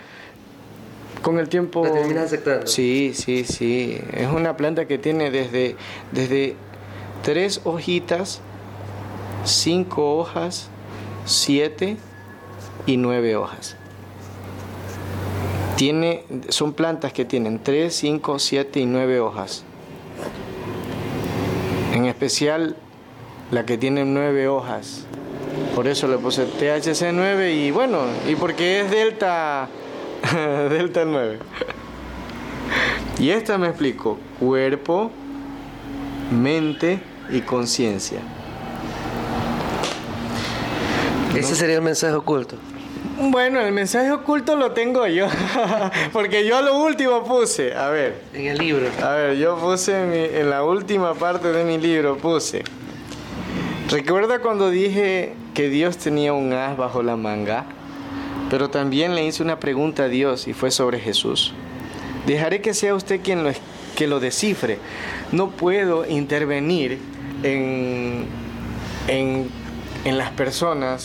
con el tiempo... La terminas aceptando. Sí, sí, sí. Es una planta que tiene desde, desde tres hojitas, cinco hojas, siete y nueve hojas. Tiene, son plantas que tienen 3, 5, 7 y 9 hojas. En especial la que tiene 9 hojas. Por eso le puse THC9 y bueno, y porque es Delta, Delta 9. Y esta me explico, cuerpo, mente y conciencia. Ese sería el mensaje oculto. Bueno, el mensaje oculto lo tengo yo, porque yo lo último puse, a ver. En el libro. A ver, yo puse en, la última parte de mi libro, puse. Recuerda cuando dije que Dios tenía un as bajo la manga, pero también le hice una pregunta a Dios y fue sobre Jesús. Dejaré que sea usted quien lo, que lo descifre. No puedo intervenir en, en, en las personas